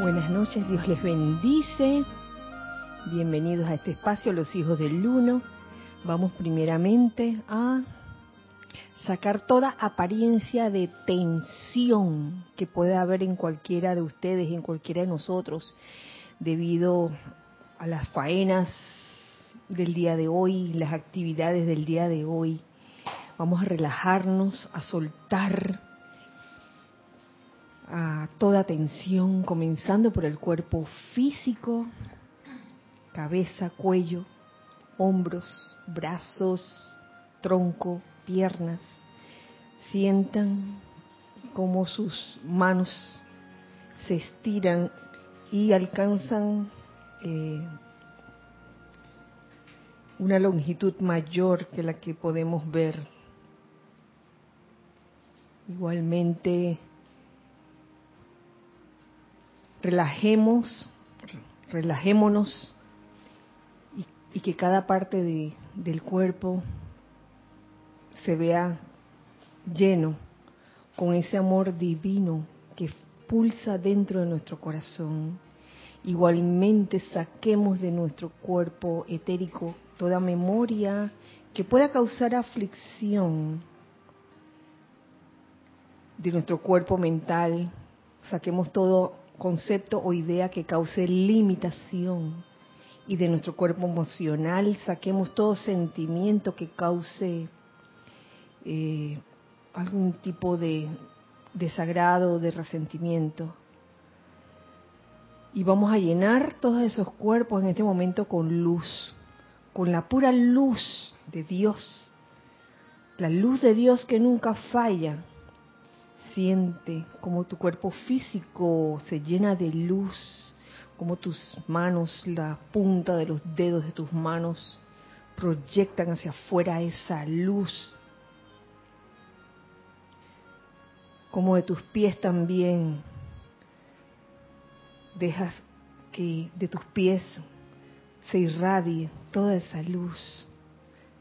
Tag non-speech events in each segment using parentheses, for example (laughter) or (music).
Buenas noches, Dios les bendice. Bienvenidos a este espacio, los hijos del Uno. Vamos primeramente a sacar toda apariencia de tensión que pueda haber en cualquiera de ustedes, en cualquiera de nosotros, debido a las faenas del día de hoy, las actividades del día de hoy. Vamos a relajarnos, a soltar a toda tensión, comenzando por el cuerpo físico, cabeza, cuello, hombros, brazos, tronco, piernas. Sientan cómo sus manos se estiran y alcanzan eh, una longitud mayor que la que podemos ver. Igualmente, relajemos, relajémonos y, que cada parte de, del cuerpo se vea lleno con ese amor divino que pulsa dentro de nuestro corazón. Igualmente saquemos de nuestro cuerpo etérico toda memoria que pueda causar aflicción de nuestro cuerpo mental, saquemos todo concepto o idea que cause limitación y de nuestro cuerpo emocional saquemos todo sentimiento que cause eh, algún tipo de desagrado, de resentimiento. Y vamos a llenar todos esos cuerpos en este momento con luz, con la pura luz de Dios, la luz de Dios que nunca falla, siente como tu cuerpo físico se llena de luz, como tus manos, la punta de los dedos de tus manos proyectan hacia afuera esa luz, como de tus pies también dejas que de tus pies se irradie toda esa luz,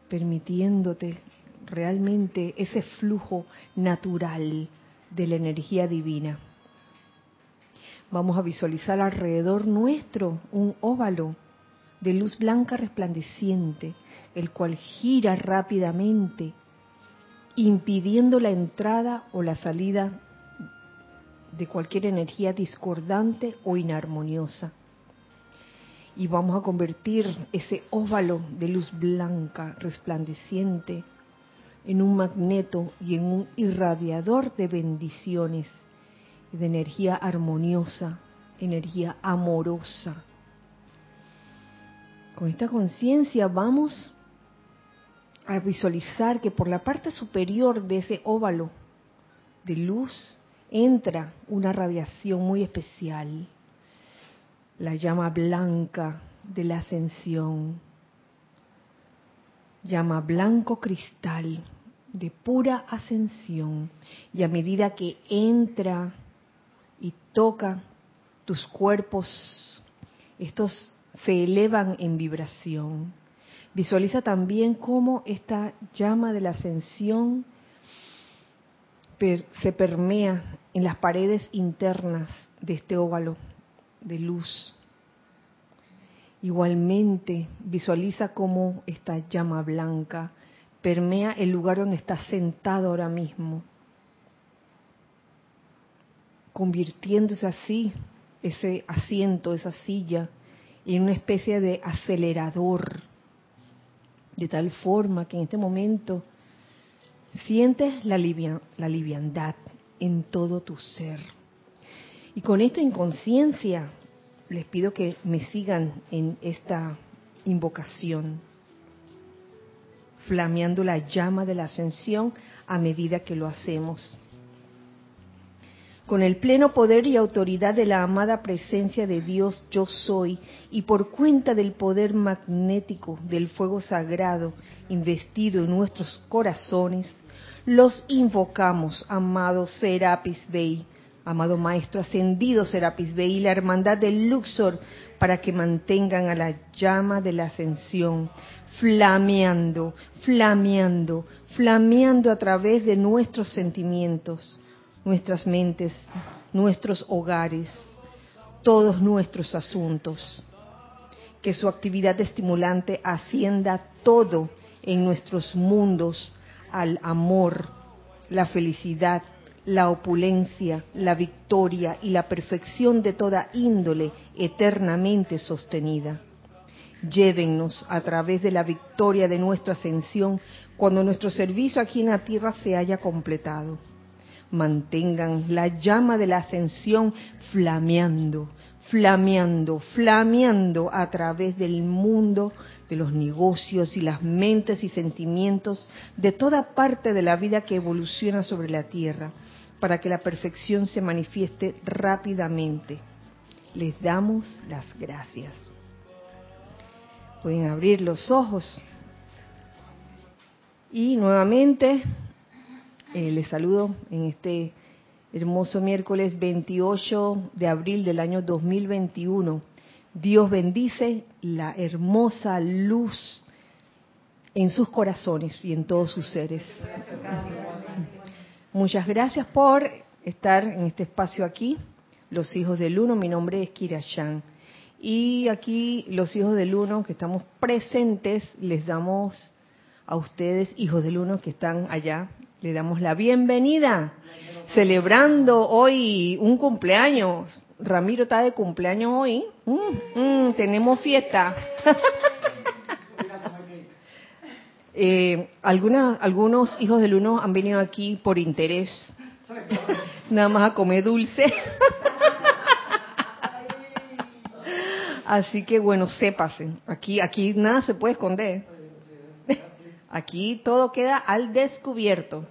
permitiéndote realmente ese flujo natural de la energía divina. Vamos a visualizar alrededor nuestro un óvalo de luz blanca resplandeciente, el cual gira rápidamente, impidiendo la entrada o la salida de cualquier energía discordante o inarmoniosa. Y vamos a convertir ese óvalo de luz blanca resplandeciente en un magneto y en un irradiador de bendiciones, de energía armoniosa, energía amorosa. Con esta conciencia vamos a visualizar que por la parte superior de ese óvalo de luz entra una radiación muy especial, la llama blanca de la ascensión, llama blanco cristal de pura ascensión y a medida que entra y toca tus cuerpos, estos se elevan en vibración. Visualiza también cómo esta llama de la ascensión se permea en las paredes internas de este óvalo de luz Igualmente, visualiza cómo esta llama blanca permea el lugar donde estás sentado ahora mismo, convirtiéndose así ese asiento, esa silla, en una especie de acelerador, de tal forma que en este momento sientes la, liviandad en todo tu ser. Y con esta inconsciencia les pido que me sigan en esta invocación, flameando la llama de la ascensión a medida que lo hacemos. Con el pleno poder y autoridad de la amada presencia de Dios yo soy y por cuenta del poder magnético del fuego sagrado investido en nuestros corazones, los invocamos, amados Serapis Bey, amado Maestro Ascendido Serapis Bey la Hermandad del Luxor, para que mantengan a la llama de la ascensión, flameando, flameando, flameando a través de nuestros sentimientos, nuestras mentes, nuestros hogares, todos nuestros asuntos. Que su actividad estimulante ascienda todo en nuestros mundos al amor, la felicidad, la opulencia, la victoria y la perfección de toda índole eternamente sostenida. Llévennos a través de la victoria de nuestra ascensión cuando nuestro servicio aquí en la tierra se haya completado. Mantengan la llama de la ascensión flameando, flameando, flameando a través del mundo los negocios y las mentes y sentimientos de toda parte de la vida que evoluciona sobre la tierra, para que la perfección se manifieste rápidamente. Les damos las gracias. Pueden abrir los ojos. Y nuevamente eh, les saludo en este hermoso miércoles 28 de abril del año 2021 Dios bendice la hermosa luz en sus corazones y en todos sus seres. Muchas gracias por estar en este espacio aquí, los hijos del uno. Mi nombre es Kira Y aquí los hijos del uno que estamos presentes, les damos a ustedes, hijos del uno que están allá, le damos la bienvenida, celebrando hoy un cumpleaños. Ramiro está de cumpleaños hoy. Mm, mm, tenemos fiesta. (laughs) eh, algunos hijos del uno han venido aquí por interés, nada más a comer dulce. (laughs) Así que bueno, sépase, aquí, aquí nada se puede esconder. (laughs) Aquí todo queda al descubierto.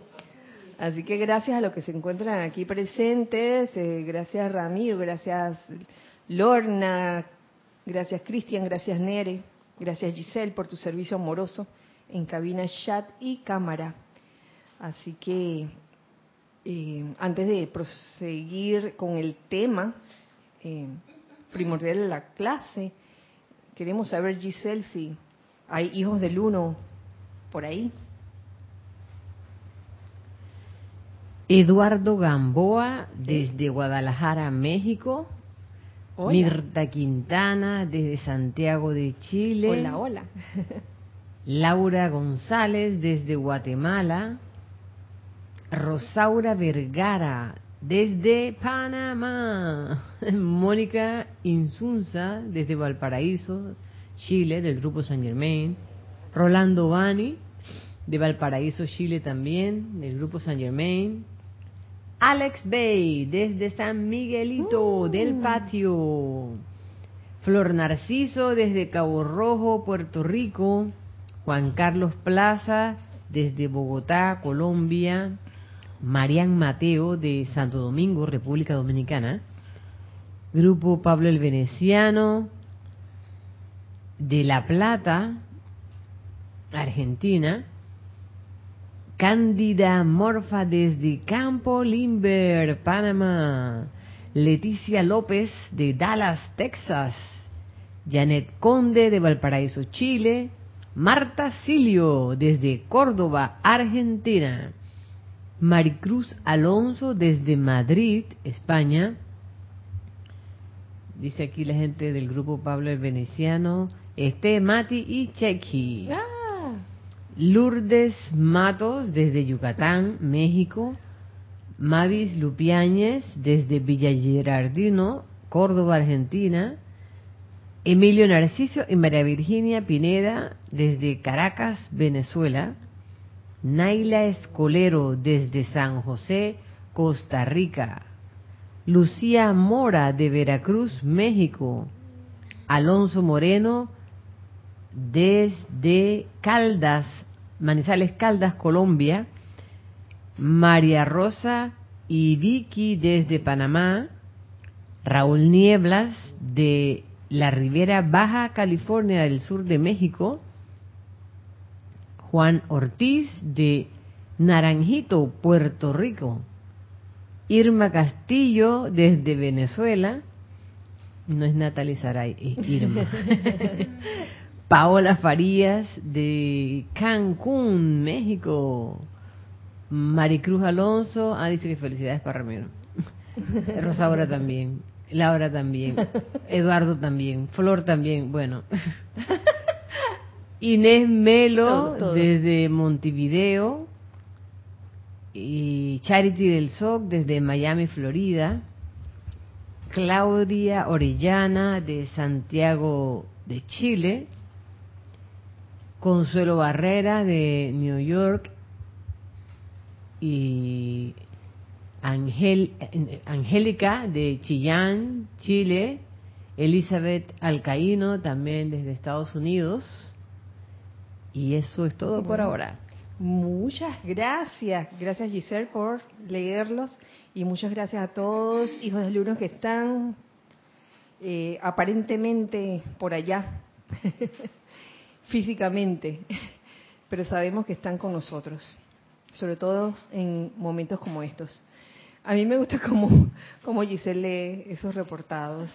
Así que gracias a los que se encuentran aquí presentes, eh, gracias Ramiro, gracias Lorna, gracias Cristian, gracias Nere, gracias Giselle por tu servicio amoroso en cabina, chat y cámara. Así que eh, antes de proseguir con el tema eh, primordial de la clase, queremos saber Giselle si hay hijos del uno por ahí. Eduardo Gamboa desde Guadalajara, México. Mirta Quintana desde Santiago de Chile. Hola, hola. (laughs) Laura González desde Guatemala. Rosaura Vergara desde Panamá. (laughs) Mónica Insunza desde Valparaíso, Chile, del grupo San Germain. Rolando Bani de Valparaíso, Chile también, del grupo San Germain. Alex Bay, desde San Miguelito uh. del Patio. Flor Narciso, desde Cabo Rojo, Puerto Rico. Juan Carlos Plaza, desde Bogotá, Colombia. Marian Mateo, de Santo Domingo, República Dominicana. Grupo Pablo el Veneciano, de La Plata, Argentina. Cándida Morfa desde Campo Limber, Panamá. Leticia López de Dallas, Texas. Janet Conde de Valparaíso, Chile. Marta Silio desde Córdoba, Argentina. Maricruz Alonso desde Madrid, España. Dice aquí la gente del grupo Pablo el Veneciano. Este, Mati y Chequi. Ah. Lourdes Matos desde Yucatán, México. Mavis Lupiáñez desde Villa Gerardino, Córdoba, Argentina. Emilio Narciso y María Virginia Pineda desde Caracas, Venezuela. Naila Escolero desde San José, Costa Rica. Lucía Mora de Veracruz, México. Alonso Moreno desde Caldas, Manizales Caldas, Colombia, María Rosa y Vicky desde Panamá, Raúl Nieblas de la Ribera Baja California del sur de México, Juan Ortiz de Naranjito, Puerto Rico, Irma Castillo desde Venezuela, no es Natalie Saray, es Irma. (laughs) Paola Farías de Cancún, México. Maricruz Alonso, ah, dice que felicidades para Ramiro. (laughs) Rosaura también. Laura también, Eduardo también, Flor también, bueno. (laughs) Inés Melo desde Montevideo y Charity del SOC desde Miami, Florida. Claudia Orellana de Santiago de Chile. Consuelo Barrera de New York y Angel, Angélica de Chillán, Chile, Elizabeth Alcaíno también desde Estados Unidos. Y eso es todo por ahora. Muchas gracias. Gracias Giselle por leerlos y muchas gracias a todos, hijos de luna que están eh, aparentemente por allá, (laughs) físicamente, (laughs) pero sabemos que están con nosotros, sobre todo en momentos como estos. A mí me gusta (laughs) como, como Giselle lee esos reportados.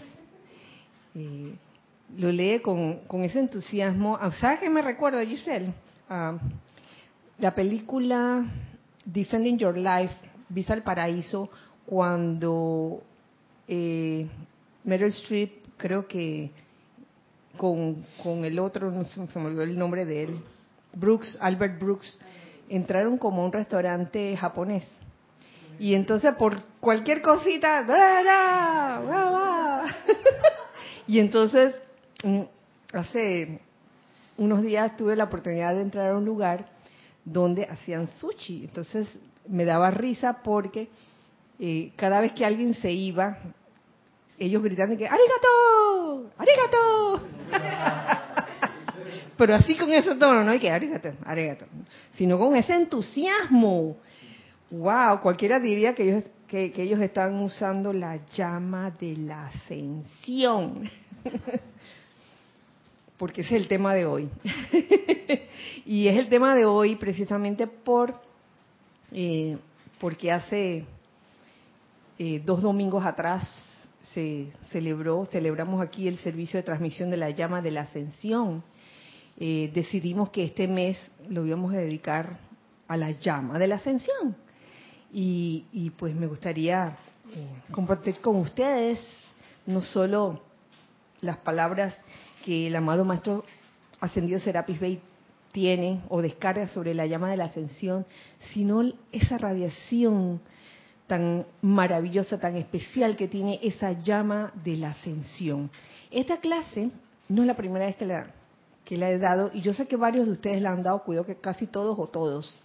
Eh, lo lee con, con, ese entusiasmo. Ah, ¿Sabes qué me recuerda, Giselle? La película Defending Your Life, Visa al Paraíso, cuando eh, Meryl Streep, creo que con, con el otro, no se, me olvidó el nombre de él, Brooks, Albert Brooks, entraron como a un restaurante japonés y entonces por cualquier cosita, (laughs) y entonces mm, hace unos días tuve la oportunidad de entrar a un lugar donde hacían sushi. Entonces me daba risa porque eh, cada vez que alguien se iba, ellos gritaban que ¡Arigato! ¡Arigato! (laughs) Pero así con ese tono, no hay que arigato, arigato, sino con ese entusiasmo Wow, cualquiera diría que ellos, que, ellos están usando la llama de la ascensión. (laughs) Porque es el tema de hoy. (laughs) y es el tema de hoy precisamente por eh, porque hace eh, dos domingos atrás se celebró, celebramos aquí el servicio de transmisión de la llama de la ascensión. Eh, decidimos que este mes lo íbamos a dedicar a la llama de la ascensión y, pues me gustaría eh, compartir con ustedes no solo las palabras que el amado Maestro Ascendido Serapis Bey tiene o descarga sobre la llama de la ascensión, sino esa radiación tan maravillosa, tan especial que tiene esa llama de la ascensión. Esta clase no es la primera vez que la, que la he dado y yo sé que varios de ustedes la han dado, cuidado que casi todos o todos.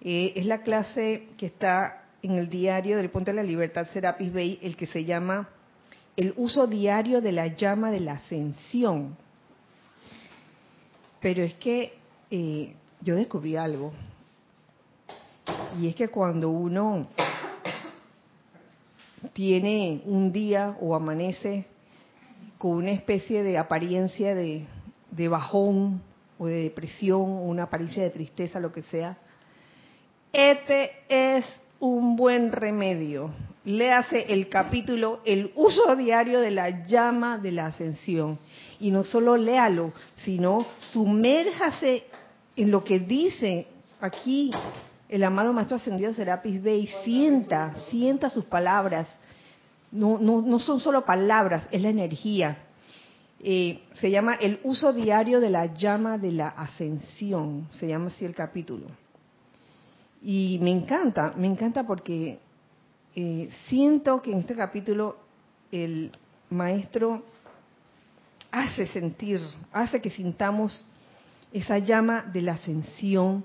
Eh, es la clase que está en el diario del Ponte de la Libertad Serapis Bay, el que se llama El uso diario de la llama de la ascensión. Pero es que eh, yo descubrí algo. Y es que cuando uno tiene un día o amanece con una especie de apariencia de, bajón o de depresión, o una apariencia de tristeza, lo que sea, este es un buen remedio. Léase el capítulo El uso diario de la llama de la ascensión. Y no solo léalo, sino sumérjase en lo que dice aquí el amado Maestro Ascendido Serapis Bey. Sienta, sienta sus palabras. No, no, no son solo palabras, es la energía. Eh, se llama El uso diario de la llama de la ascensión. Se llama así el capítulo. Y me encanta, me encanta porque eh, siento que en este capítulo el maestro hace sentir, hace que sintamos esa llama de la ascensión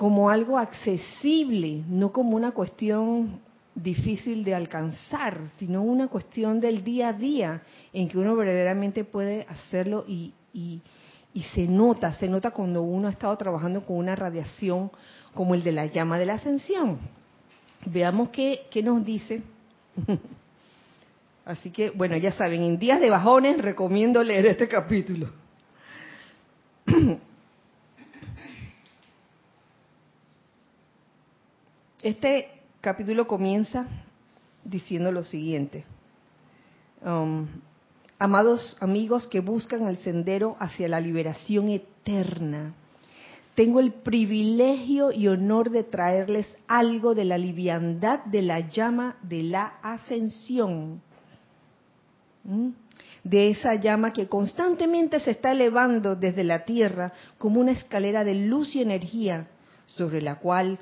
como algo accesible, no como una cuestión difícil de alcanzar, sino una cuestión del día a día en que uno verdaderamente puede hacerlo y, y, y se nota, se nota cuando uno ha estado trabajando con una radiación como el de la llama de la ascensión. Veamos qué, qué nos dice. (laughs) Así que, bueno, ya saben, en días de bajones recomiendo leer este capítulo. (clears throat) Este capítulo comienza diciendo lo siguiente. Um, amados amigos que buscan el sendero hacia la liberación eterna, tengo el privilegio y honor de traerles algo de la liviandad de la llama de la ascensión. de esa llama que constantemente se está elevando desde la tierra como una escalera de luz y energía sobre la cual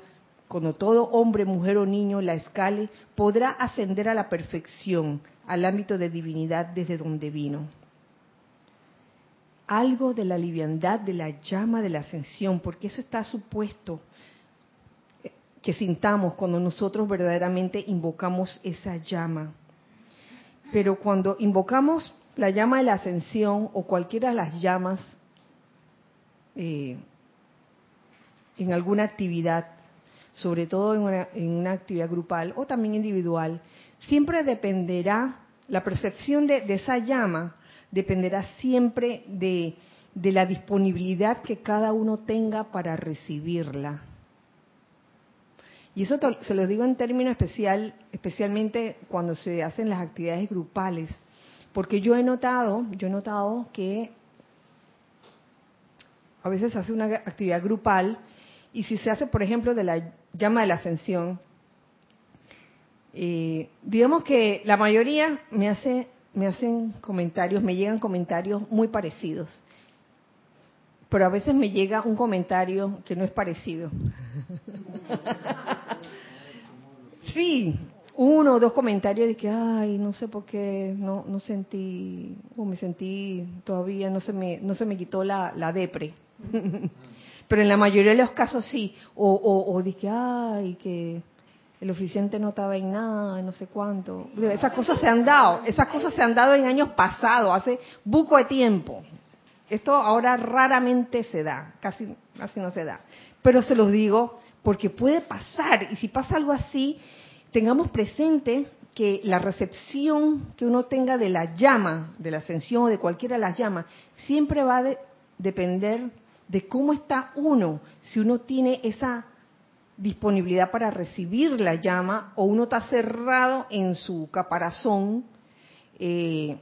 cuando todo hombre, mujer o niño la escale, podrá ascender a la perfección, al ámbito de divinidad desde donde vino. Algo de la liviandad de la llama de la ascensión, porque eso está supuesto eh, que sintamos cuando nosotros verdaderamente invocamos esa llama. Pero cuando invocamos la llama de la ascensión o cualquiera de las llamas eh, en alguna actividad, sobre todo en una, actividad grupal o también individual, siempre dependerá, la percepción de, esa llama dependerá siempre de, de la disponibilidad que cada uno tenga para recibirla. Y eso se lo digo en términos especial, especialmente cuando se hacen las actividades grupales, porque yo he notado, yo he notado que a veces se hace una actividad grupal y si se hace, por ejemplo, de la llama de la ascensión, eh, digamos que la mayoría me hace me hacen comentarios, me llegan comentarios muy parecidos, pero a veces me llega un comentario que no es parecido. (laughs) sí, uno o dos comentarios de que, ay, no sé por qué, no, no sentí, o me sentí todavía, no se me, no se me quitó la, la depre. (laughs) pero en la mayoría de los casos sí, o, o, o que, ay, que el oficiante no estaba en nada, no sé cuánto. Esas cosas se han dado, esas cosas se han dado en años pasados, hace buco de tiempo. Esto ahora raramente se da, casi, casi no se da. Pero se los digo porque puede pasar, y si pasa algo así, tengamos presente que la recepción que uno tenga de la llama, de la ascensión o de cualquiera de las llamas, siempre va a depender de cómo está uno, si uno tiene esa disponibilidad para recibir la llama o uno está cerrado en su caparazón eh,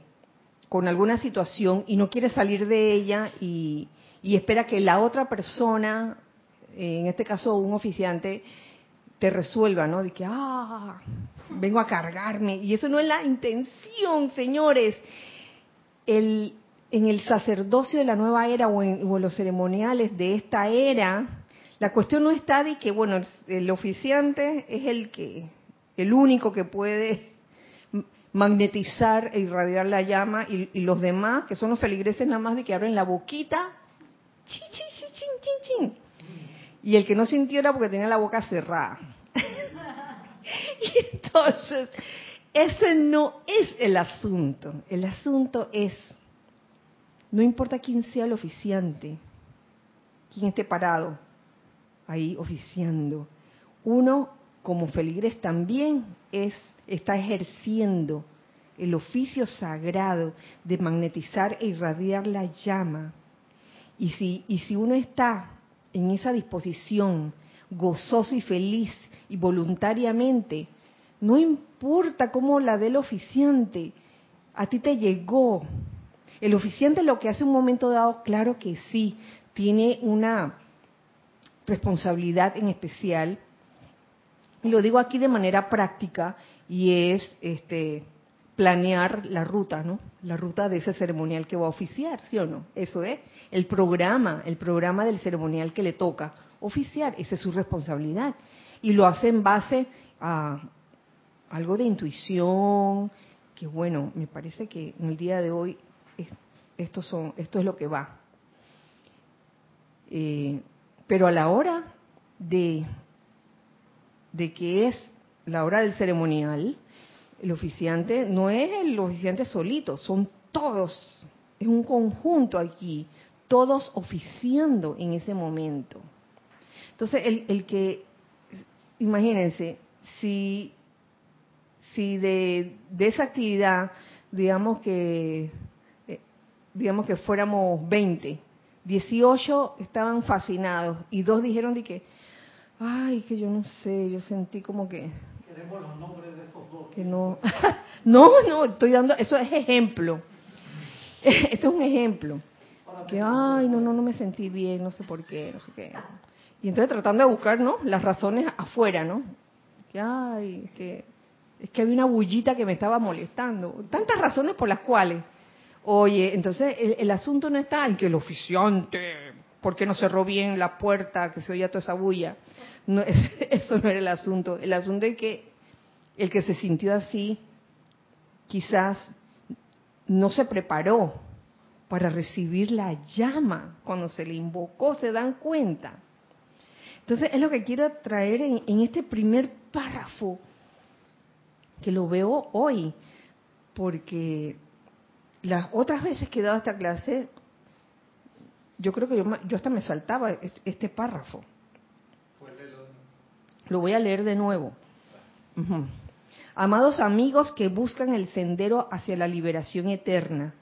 con alguna situación y no quiere salir de ella y, espera que la otra persona, en este caso un oficiante, te resuelva, ¿no? De que, ah, vengo a cargarme. Y eso no es la intención, señores. El, en el sacerdocio de la nueva era o en, los ceremoniales de esta era, la cuestión no está de que, bueno, el, oficiante es el que, el único que puede magnetizar e irradiar la llama y, los demás, que son los feligreses nada más de que abren la boquita, chin, chin, chin, chin, chin, y el que no sintió era porque tenía la boca cerrada. (laughs) y entonces, ese no es el asunto. El asunto es no importa quién sea el oficiante, quién esté parado ahí oficiando. Uno, como feligres, también es, está ejerciendo el oficio sagrado de magnetizar e irradiar la llama. Y si, y si uno está en esa disposición, gozoso y feliz y voluntariamente, no importa cómo la del oficiante, a ti te llegó, el oficiante lo que hace un momento dado, claro que sí, tiene una responsabilidad en especial, y lo digo aquí de manera práctica, y es este planear la ruta, ¿no? La ruta de ese ceremonial que va a oficiar, ¿sí o no? Eso es el programa, el programa del ceremonial que le toca oficiar, esa es su responsabilidad. Y lo hace en base a algo de intuición, que bueno, me parece que en el día de hoy esto, son, esto es lo que va. Eh, pero a la hora de, de que es la hora del ceremonial, el oficiante no es el oficiante solito, son todos, es un conjunto aquí, todos oficiando en ese momento. Entonces, el, el que, imagínense, si, si de esa actividad, digamos que digamos que fuéramos 20, 18 estaban fascinados y dos dijeron de que, ay, que yo no sé, yo sentí como que... Queremos los nombres de esos dos. Que no, (laughs) no, no, estoy dando, eso es ejemplo. (laughs) Esto es un ejemplo. Que, ay, no, no, no me sentí bien, no sé por qué, no sé qué. Y entonces tratando de buscar, ¿no? Las razones afuera, ¿no? Que, ay, que es que había una bullita que me estaba molestando. Tantas razones por las cuales. Oye, entonces el, asunto no está en que el oficiante, ¿por qué no cerró bien la puerta, que se oía toda esa bulla? No, (laughs) eso no era el asunto. El asunto es que el que se sintió así, quizás no se preparó para recibir la llama cuando se le invocó, se dan cuenta. Entonces es lo que quiero traer en, en este primer párrafo, que lo veo hoy, porque las otras veces que he dado esta clase, yo creo que yo, yo hasta me saltaba este, párrafo. Lo voy a leer de nuevo. Amados amigos que buscan el sendero hacia la liberación eterna,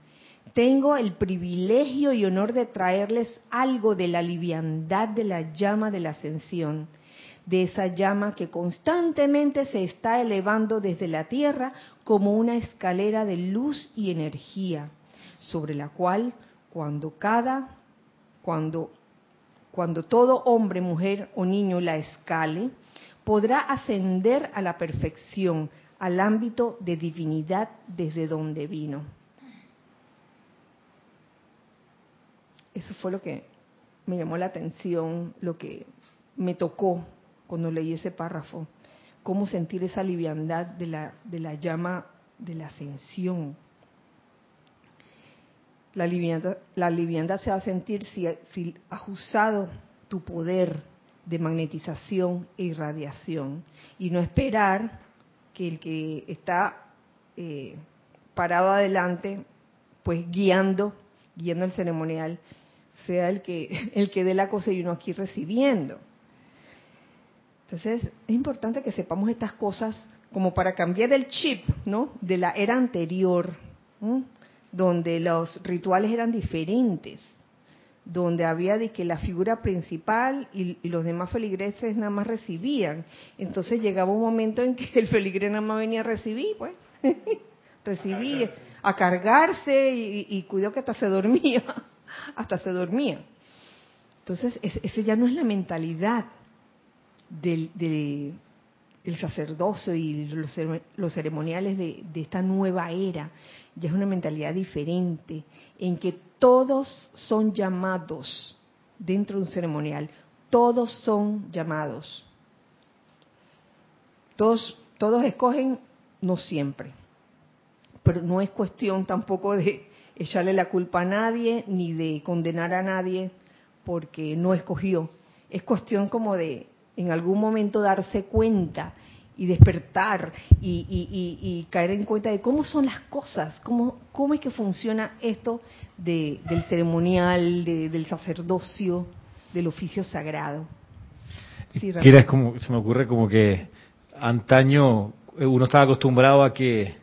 tengo el privilegio y honor de traerles algo de la liviandad de la llama de la ascensión, de esa llama que constantemente se está elevando desde la tierra como una escalera de luz y energía, sobre la cual cuando cada cuando cuando todo hombre, mujer o niño la escale, podrá ascender a la perfección, al ámbito de divinidad desde donde vino. Eso fue lo que me llamó la atención, lo que me tocó cuando leí ese párrafo. Cómo sentir esa liviandad de la, de la llama de la ascensión. La liviandad, la liviandad se va a sentir si, si has usado tu poder de magnetización e irradiación y no esperar que el que está eh, parado adelante, pues guiando, guiando el ceremonial, sea el que, (laughs) el que dé la cosa y uno aquí recibiendo. Entonces, es importante que sepamos estas cosas como para cambiar el chip, ¿no? De la era anterior, donde los rituales eran diferentes, donde había de que la figura principal y, los demás feligreses nada más recibían. Entonces llegaba un momento en que el feligre nada más venía a recibir, pues, (laughs) recibía, a cargarse y, y cuidó que hasta se dormía (laughs) hasta se dormía. Entonces, ese ya no es la mentalidad del, el sacerdocio y los, ceremoniales de, esta nueva era. Ya es una mentalidad diferente, en que todos son llamados dentro de un ceremonial. Todos son llamados. Todos, todos escogen, no siempre. Pero no es cuestión tampoco de, echarle la culpa a nadie ni de condenar a nadie porque no escogió. Es cuestión como de en algún momento darse cuenta y despertar y, caer en cuenta de cómo son las cosas, cómo, cómo es que funciona esto del ceremonial, del sacerdocio, del oficio sagrado. Sí, es como, se me ocurre como que antaño uno estaba acostumbrado a que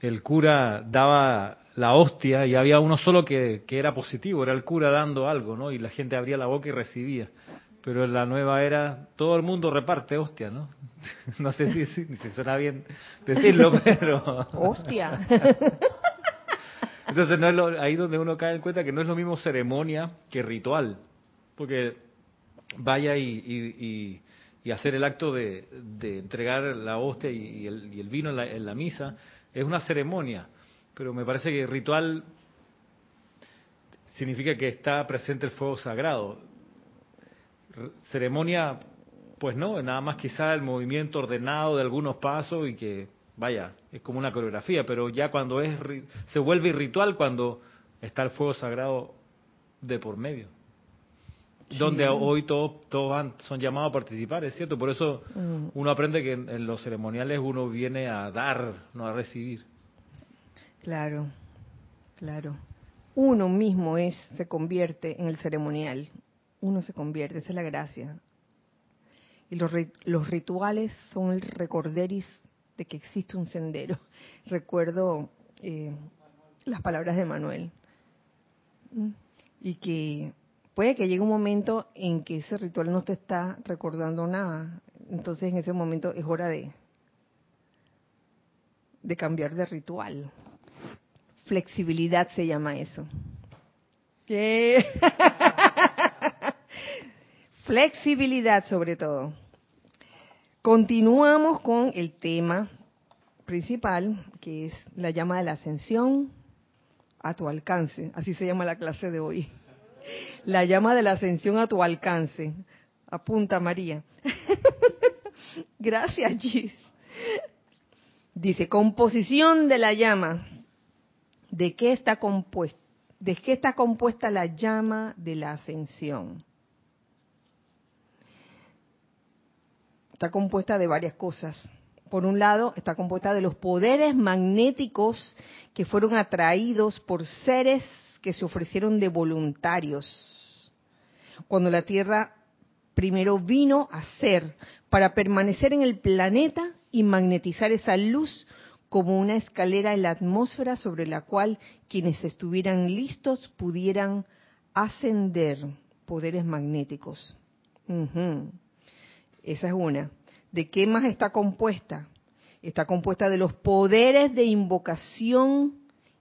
el cura daba la hostia y había uno solo que, era positivo, era el cura dando algo, ¿no? Y la gente abría la boca y recibía. Pero en la nueva era todo el mundo reparte hostia, ¿no? (laughs) No sé si, si, suena bien decirlo, (laughs) pero... Hostia. (laughs) Entonces no es lo, ahí donde uno cae en cuenta que no es lo mismo ceremonia que ritual. Porque vaya y, y, hacer el acto de, entregar la hostia y, el, vino en la, en la misa es una ceremonia pero me parece que ritual significa que está presente el fuego sagrado. Ceremonia, pues no, nada más quizá el movimiento ordenado de algunos pasos y que, vaya, es como una coreografía, pero ya cuando es, se vuelve ritual cuando está el fuego sagrado de por medio. Donde hoy todos, todos son llamados a participar, es cierto, por eso mm. uno aprende que en los ceremoniales uno viene a dar, no a recibir. Claro, claro. Uno mismo es, se convierte en el ceremonial. Uno se convierte, esa es la gracia. Y los, los rituales son el recorderis de que existe un sendero. (laughs) Recuerdo eh, las palabras de Manuel. Y que puede que llegue un momento en que ese ritual no te está recordando nada. Entonces en ese momento es hora de, de cambiar de ritual. Flexibilidad se llama eso. (laughs) Flexibilidad sobre todo. Continuamos con el tema principal, que es la llama de la ascensión a tu alcance. Así se llama la clase de hoy. La llama de la ascensión a tu alcance. Apunta María. (laughs) Gracias, Gis. Dice, composición de la llama. ¿De qué está compuesta? ¿De qué está compuesta la llama de la ascensión? Está compuesta de varias cosas. Por un lado, está compuesta de los poderes magnéticos que fueron atraídos por seres que se ofrecieron de voluntarios. Cuando la Tierra primero vino a ser para permanecer en el planeta y magnetizar esa luz como una escalera en la atmósfera sobre la cual quienes estuvieran listos pudieran ascender poderes magnéticos. Esa es una. ¿De qué más está compuesta? Está compuesta de los poderes de invocación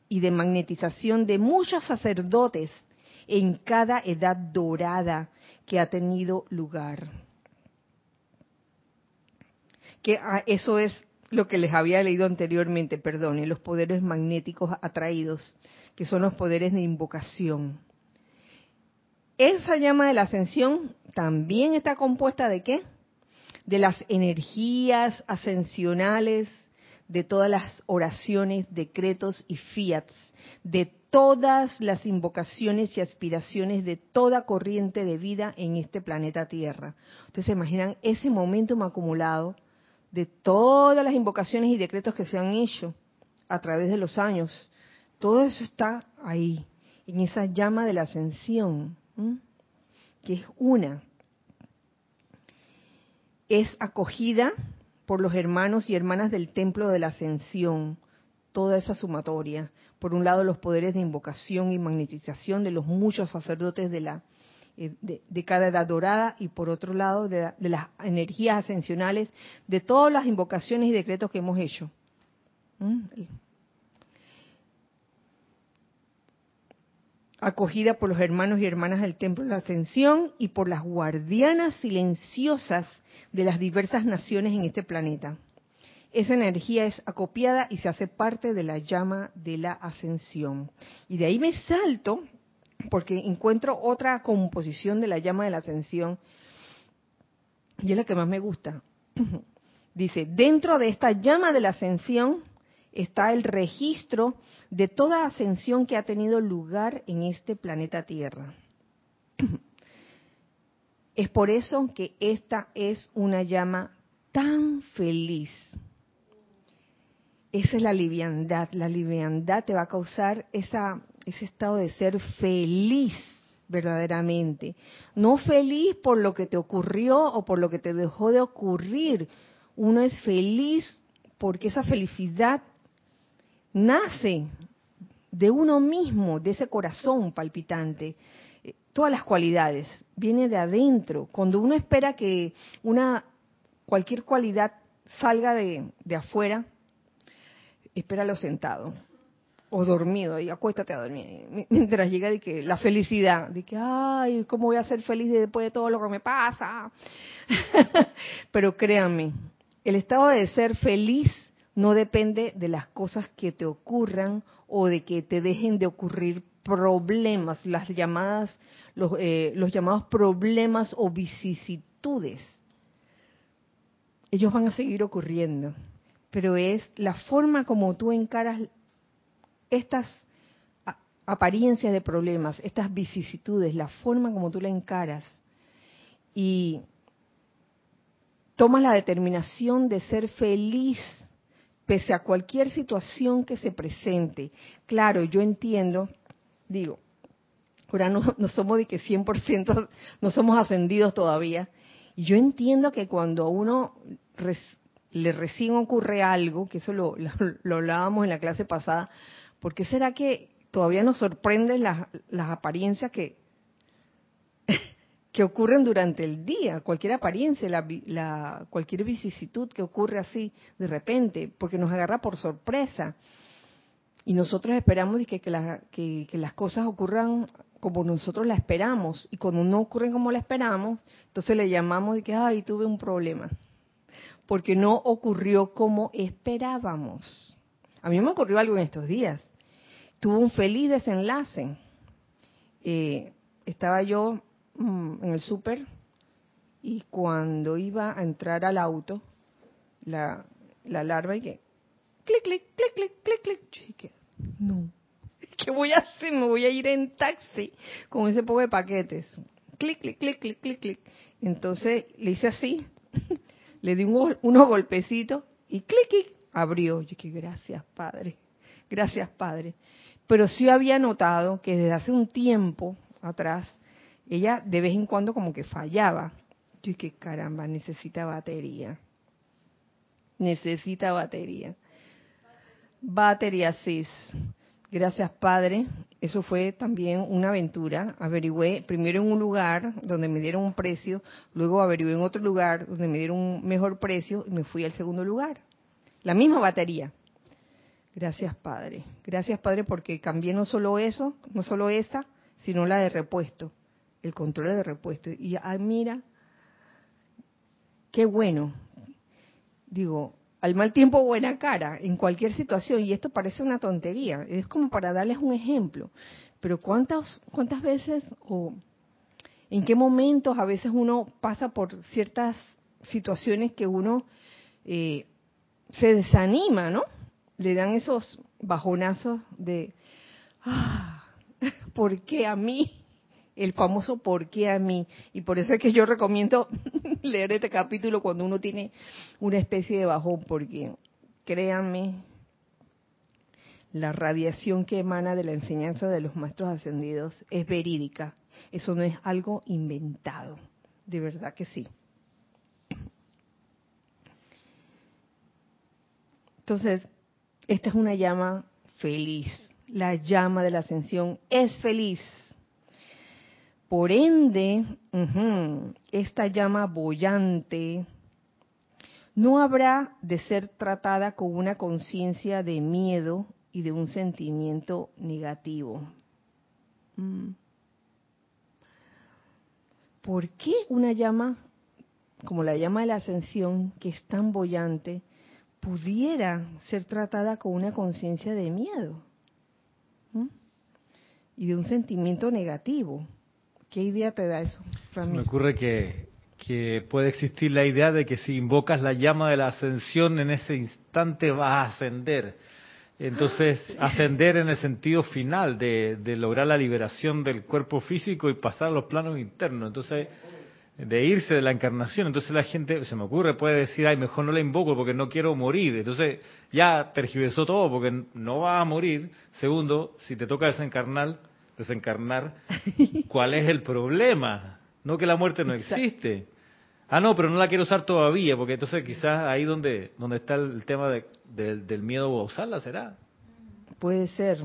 y de magnetización de muchos sacerdotes en cada edad dorada que ha tenido lugar. Que ah, eso es lo que les había leído anteriormente, perdón, los poderes magnéticos atraídos, que son los poderes de invocación. Esa llama de la ascensión también está compuesta de qué? De las energías ascensionales, de todas las oraciones, decretos y fiats, de todas las invocaciones y aspiraciones de toda corriente de vida en este planeta Tierra. Ustedes se imaginan ese momento acumulado de todas las invocaciones y decretos que se han hecho a través de los años. Todo eso está ahí, en esa llama de la ascensión, que es una. Es acogida por los hermanos y hermanas del templo de la ascensión, toda esa sumatoria. Por un lado, los poderes de invocación y magnetización de los muchos sacerdotes de la eh, de, cada edad dorada y por otro lado de, las energías ascensionales de todas las invocaciones y decretos que hemos hecho. ¿Mm? Acogida por los hermanos y hermanas del Templo de la Ascensión y por las guardianas silenciosas de las diversas naciones en este planeta. Esa energía es acopiada y se hace parte de la llama de la ascensión. Y de ahí me salto porque encuentro otra composición de la llama de la ascensión y es la que más me gusta. (clears throat) Dice, dentro de esta llama de la ascensión está el registro de toda ascensión que ha tenido lugar en este planeta Tierra. (clears throat) Es por eso que esta es una llama tan feliz. Esa es la liviandad. La liviandad te va a causar ese estado de ser feliz verdaderamente. No feliz por lo que te ocurrió o por lo que te dejó de ocurrir. Uno es feliz porque esa felicidad nace de uno mismo, de ese corazón palpitante. Eh, todas las cualidades, viene de adentro. Cuando uno espera que una cualquier cualidad salga de, de afuera, espéralo sentado o dormido y acuéstate a dormir (laughs) mientras llega de que la felicidad de que ay cómo voy a ser feliz después de todo lo que me pasa (laughs) pero créanme el estado de ser feliz no depende de las cosas que te ocurran o de que te dejen de ocurrir problemas las llamadas los, eh, los llamados problemas o vicisitudes. Ellos van a seguir ocurriendo pero es la forma como tú encaras estas apariencias de problemas, estas vicisitudes, la forma como tú la encaras y tomas la determinación de ser feliz pese a cualquier situación que se presente. Claro, yo entiendo, digo, ahora no, somos de que 100% no somos ascendidos todavía, yo entiendo que cuando a uno le recién ocurre algo, que eso lo, lo hablábamos en la clase pasada, ¿Por qué será que todavía nos sorprenden las, apariencias que, que ocurren durante el día? Cualquier apariencia, la, cualquier vicisitud que ocurre así de repente, porque nos agarra por sorpresa. Y nosotros esperamos que, que, que las cosas ocurran como nosotros la esperamos. Y cuando no ocurren como la esperamos, entonces le llamamos de que, ay, tuve un problema. porque no ocurrió como esperábamos. A mí me ocurrió algo en estos días. Tuvo un feliz desenlace. Eh, estaba yo mm, en el súper y cuando iba a entrar al auto, la, la larva y que clic, clic, clic, clic, clic, clic. Yo no, (laughs) ¿qué voy a hacer? Me voy a ir en taxi con ese poco de paquetes. Clic, clic, clic, clic, clic, clic. Entonces le hice así, (laughs) le di unos golpecitos y clic, clic, abrió. Yo dije, gracias, Padre. Gracias, Padre. Pero sí había notado que desde hace un tiempo atrás, ella de vez en cuando como que fallaba. Yo dije, caramba, necesita batería. Necesita batería. Batería CIS. Gracias, Padre. Eso fue también una aventura. Averigüé primero en un lugar donde me dieron un precio, luego averigüé en otro lugar donde me dieron un mejor precio y me fui al segundo lugar. La misma batería. Gracias, Padre. Gracias, Padre, porque cambié no solo eso, no solo esa, sino la de repuesto, el control de repuesto. Y ah, mira, qué bueno. Digo, al mal tiempo buena cara en cualquier situación y esto parece una tontería es como para darles un ejemplo pero cuántas cuántas veces o en qué momentos a veces uno pasa por ciertas situaciones que uno eh, se desanima no le dan esos bajonazos de ah, (laughs) ¿por qué a mí? El famoso ¿por qué a mí? Y por eso es que yo recomiendo (laughs) leer este capítulo cuando uno tiene una especie de bajón, porque créanme, la radiación que emana de la enseñanza de los maestros ascendidos es verídica. Eso no es algo inventado, de verdad que sí. Entonces, esta es una llama feliz. La llama de la ascensión es feliz por ende, esta llama bollante no habrá de ser tratada con una conciencia de miedo y de un sentimiento negativo. Mm. ¿Por qué una llama como la llama de la ascensión, que es tan bollante, pudiera ser tratada con una conciencia de miedo y de un sentimiento negativo? ¿Qué idea te da eso? me ocurre que, puede existir la idea de que si invocas la llama de la ascensión en ese instante vas a ascender. Entonces, ascender en el sentido final de, lograr la liberación del cuerpo físico y pasar a los planos internos. Entonces, de irse de la encarnación. Entonces la gente, se me ocurre, puede decir, ay, mejor no la invoco porque no quiero morir. Entonces ya tergiversó todo porque no va a morir. Segundo, si te toca desencarnar, desencarnar, (laughs) ¿cuál es el problema? No que la muerte no existe. Ah, no, pero no la quiero usar todavía, porque entonces quizás ahí donde, donde está el tema del miedo a usarla, ¿será? Puede ser.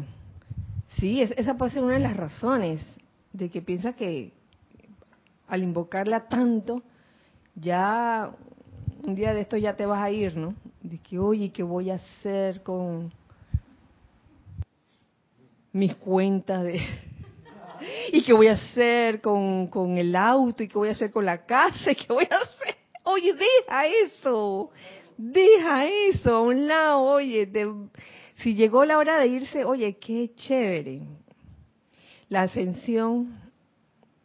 Sí, esa puede ser una de las razones de que piensa que al invocarla tanto, ya un día de esto ya te vas a ir, ¿no? De que, oye, ¿qué voy a hacer con mis cuentas de... (laughs) ¿Y qué voy a hacer con, con el auto? ¿Y qué voy a hacer con la casa? ¿Y qué voy a hacer? Oye, deja eso. Deja eso a un lado. Oye, si llegó la hora de irse, oye, qué chévere. La ascensión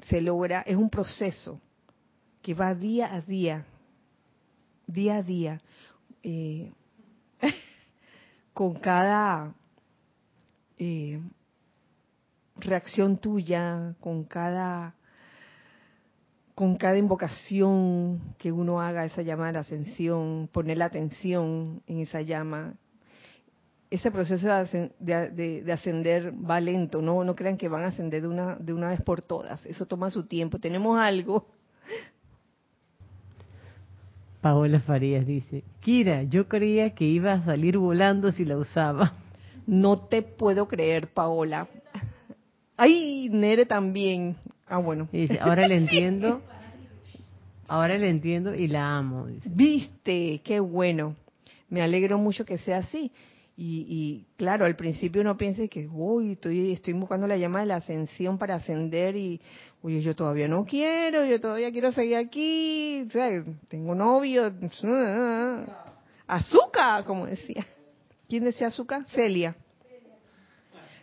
se logra, es un proceso que va día a día, día a día, eh, (laughs) con cada eh, reacción tuya, con cada con cada invocación que uno haga esa llama de ascensión, poner la atención en esa llama. Ese proceso de, ascender va lento, no, no crean que van a ascender de una, de una vez por todas, eso toma su tiempo. Tenemos algo. Paola Farías dice, Kira, yo creía que iba a salir volando si la usaba. No te puedo creer, Paola. Ay, Nere también. Ah, bueno. ahora le (laughs) entiendo. Ahora le entiendo y la amo. Viste, qué bueno. Me alegro mucho que sea así. Y, claro, al principio uno piensa que, uy, estoy, estoy buscando la llama de la ascensión para ascender y, Oye, yo todavía no quiero, yo todavía quiero seguir aquí, tengo novio, (laughs) azúcar, como decía. ¿Quién decía azúcar? Celia.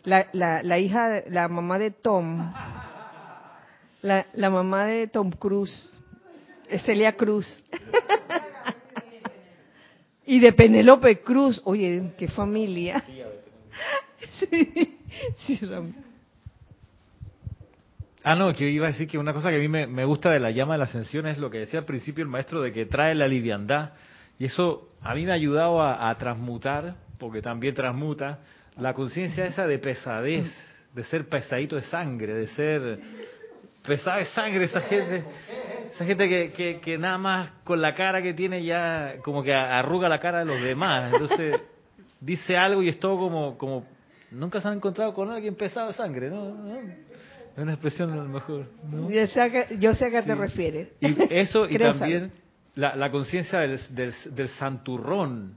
La, la, la hija, la mamá de Tom. La, la mamá de Tom. Es Celia Cruz. y de Penélope Cruz. Oye, qué familia. sí, sí, Ah, no, que iba a decir que una cosa que a mí me, gusta de la llama de la ascensión es lo que decía al principio el maestro de que trae la liviandad. Y eso a mí me ha ayudado a, transmutar, porque también transmuta, la conciencia esa de pesadez, de ser pesadito de sangre, de ser pesado de sangre, esa gente, esa gente que, que, nada más con la cara que tiene ya como que arruga la cara de los demás. Entonces dice algo y es todo como, como nunca se han encontrado con alguien pesado de sangre, ¿no? Es una expresión a lo mejor. Yo sé a qué, yo sé a qué te refieres. Y eso, y (laughs) también la, la conciencia del, del, santurrón,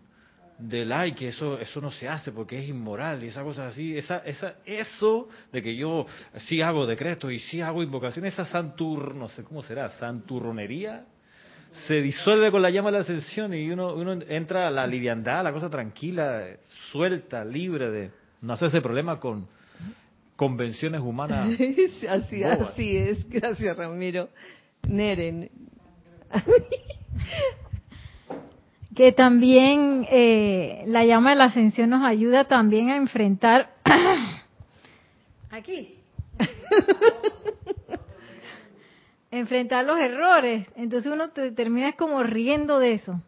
del ay, que eso, eso no se hace porque es inmoral y esa cosa así. Esa, esa, eso de que yo sí hago decretos y sí hago invocaciones, esa santur, no sé cómo será, santurronería, se disuelve con la llama de la ascensión y uno, uno entra a la liviandad, la cosa tranquila, suelta, libre de no hacerse problema con convenciones humanas. (laughs) así, así es, gracias Ramiro. Neren. (laughs) que también eh, la llama de la ascensión nos ayuda también a enfrentar (coughs) aquí. (laughs) Enfrentar los errores. Entonces uno te termina como riendo de eso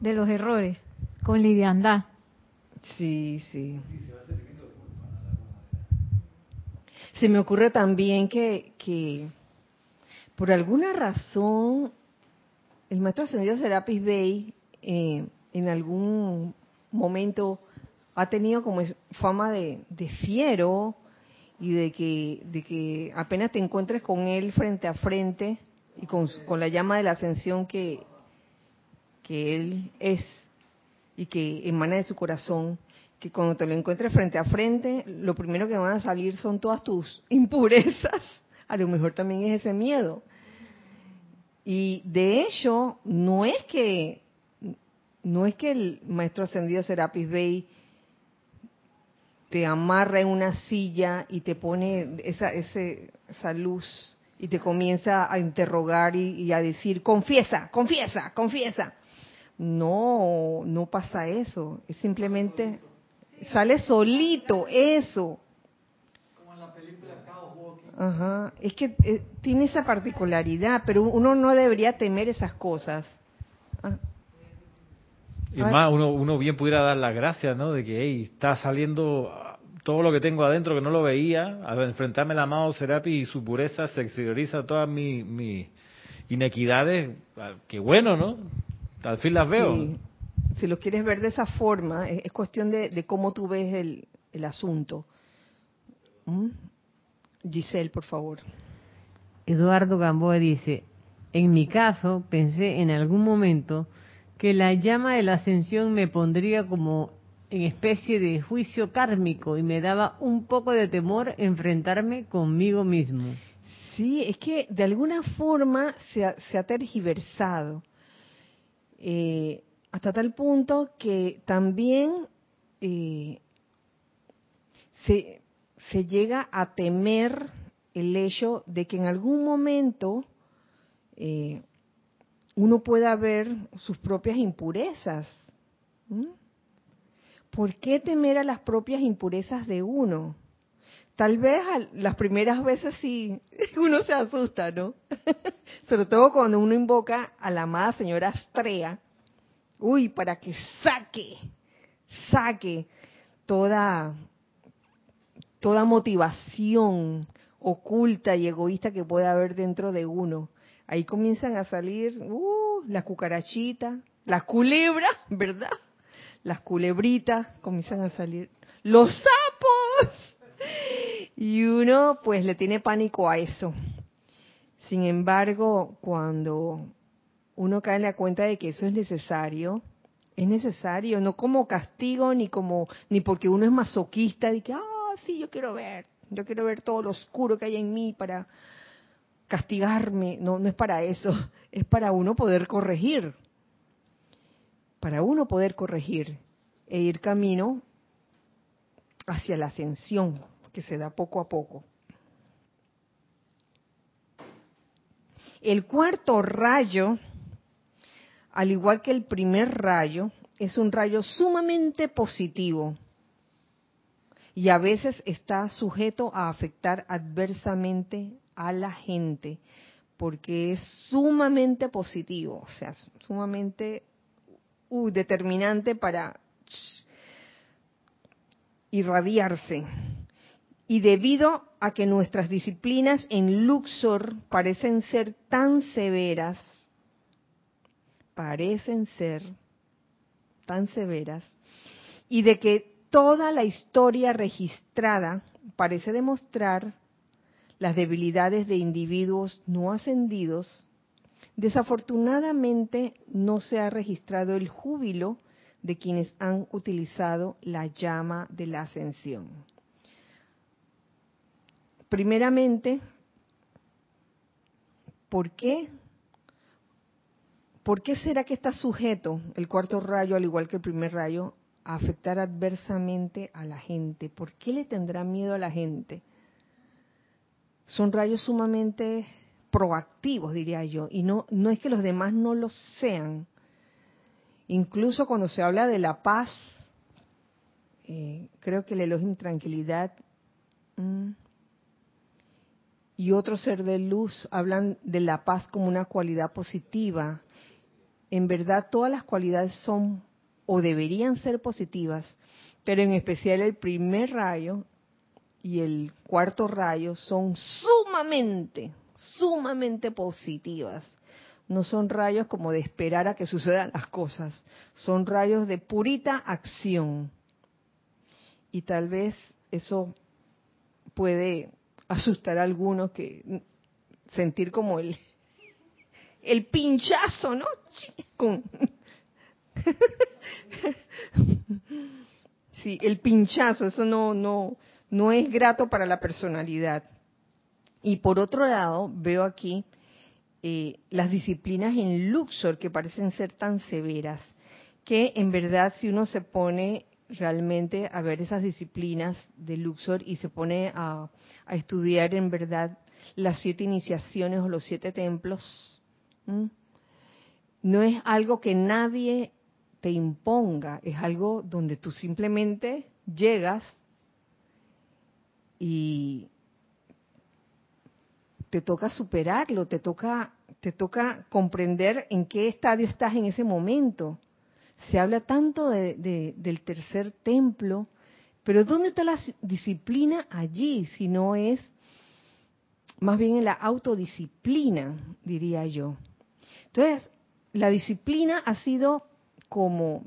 de los errores con liviandad. Sí sí. Se me ocurre también que, que por alguna razón el maestro ascendido Serapis Bey eh, en algún momento ha tenido como fama de, fiero y de que, de que apenas te encuentres con él frente a frente y con, con la llama de la ascensión que, que él es y que emana de su corazón, que cuando te lo encuentres frente a frente, lo primero que van a salir son todas tus (laughs) impurezas. A lo mejor también es ese miedo. Y de hecho, no es que no es que el maestro ascendido Serapis Bey te amarra en una silla y te pone esa, ese, esa luz y te comienza a interrogar y, y, a decir, confiesa, confiesa, confiesa. No, no pasa eso. Es simplemente Sale solito, eso. Como en la película Ajá, es que eh, tiene esa particularidad, pero uno no debería temer esas cosas. Ah. Y más, uno, uno bien pudiera dar las gracias, ¿no? De que, hey, está saliendo todo lo que tengo adentro que no lo veía, al enfrentarme la amado Serapi y su pureza se exterioriza todas mis mi inequidades. Ah, qué bueno, ¿no? Al fin las veo si lo quieres ver de esa forma, es, cuestión de, cómo tú ves el, asunto. ¿Mm? Giselle, por favor. Eduardo Gamboa dice, en mi caso pensé en algún momento que la llama de la ascensión me pondría como en especie de juicio kármico y me daba un poco de temor enfrentarme conmigo mismo. Sí, es que de alguna forma se ha, se ha tergiversado. Eh, hasta tal punto que también eh, se, llega a temer el hecho de que en algún momento eh, uno pueda ver sus propias impurezas. ¿Por qué temer a las propias impurezas de uno? Tal vez las primeras veces sí (laughs) uno se asusta, ¿no? (laughs) Sobre todo cuando uno invoca a la amada señora Astrea, uy, para que saque, saque toda, toda motivación oculta y egoísta que pueda haber dentro de uno. Ahí comienzan a salir uh, las cucarachitas, las culebras, (laughs) ¿verdad? Las culebritas comienzan a salir. Los sapos. Y uno pues le tiene pánico a eso. Sin embargo, cuando uno cae en la cuenta de que eso es necesario, es necesario, no como castigo ni como ni porque uno es masoquista de que ah sí yo quiero ver, yo quiero ver todo lo oscuro que hay en mí para castigarme, no, no es para eso, (laughs) es para uno poder corregir, para uno poder corregir e ir camino hacia la ascensión que se da poco a poco. El cuarto rayo, al igual que el primer rayo, es un rayo sumamente positivo y a veces está sujeto a afectar adversamente a la gente porque es sumamente positivo, o sea, sumamente uh, determinante para irradiarse. Y debido a que nuestras disciplinas en Luxor parecen ser tan severas, parecen ser tan severas, y de que toda la historia registrada parece demostrar las debilidades de individuos no ascendidos, desafortunadamente no se ha registrado el júbilo de quienes han utilizado la llama de la ascensión. Primeramente, ¿por qué? ¿Por qué será que está sujeto el cuarto rayo, al igual que el primer rayo, a afectar adversamente a la gente? ¿Por qué le tendrá miedo a la gente? Son rayos sumamente proactivos, diría yo, y no, no es que los demás no lo sean. Incluso cuando se habla de la paz, eh, creo que el Elohim Tranquilidad, mm, y otro ser de luz hablan de la paz como una cualidad positiva. En verdad todas las cualidades son o deberían ser positivas, pero en especial el primer rayo y el cuarto rayo son sumamente, sumamente positivas. No son rayos como de esperar a que sucedan las cosas, son rayos de purita acción. Y tal vez eso puede asustar a algunos que sentir como el el pinchazo, ¿no? (laughs) sí, el pinchazo, eso no no no es grato para la personalidad. Y por otro lado, veo aquí eh, las disciplinas en Luxor que parecen ser tan severas, que en verdad si uno se pone realmente a ver esas disciplinas de Luxor y se pone a, estudiar en verdad las siete iniciaciones o los siete templos, no es algo que nadie te imponga, es algo donde tú simplemente llegas y te toca superarlo, te toca, te toca comprender en qué estadio estás en ese momento se habla tanto de, del tercer templo, pero ¿dónde está la disciplina allí si no es más bien en la autodisciplina, diría yo? Entonces, la disciplina ha sido como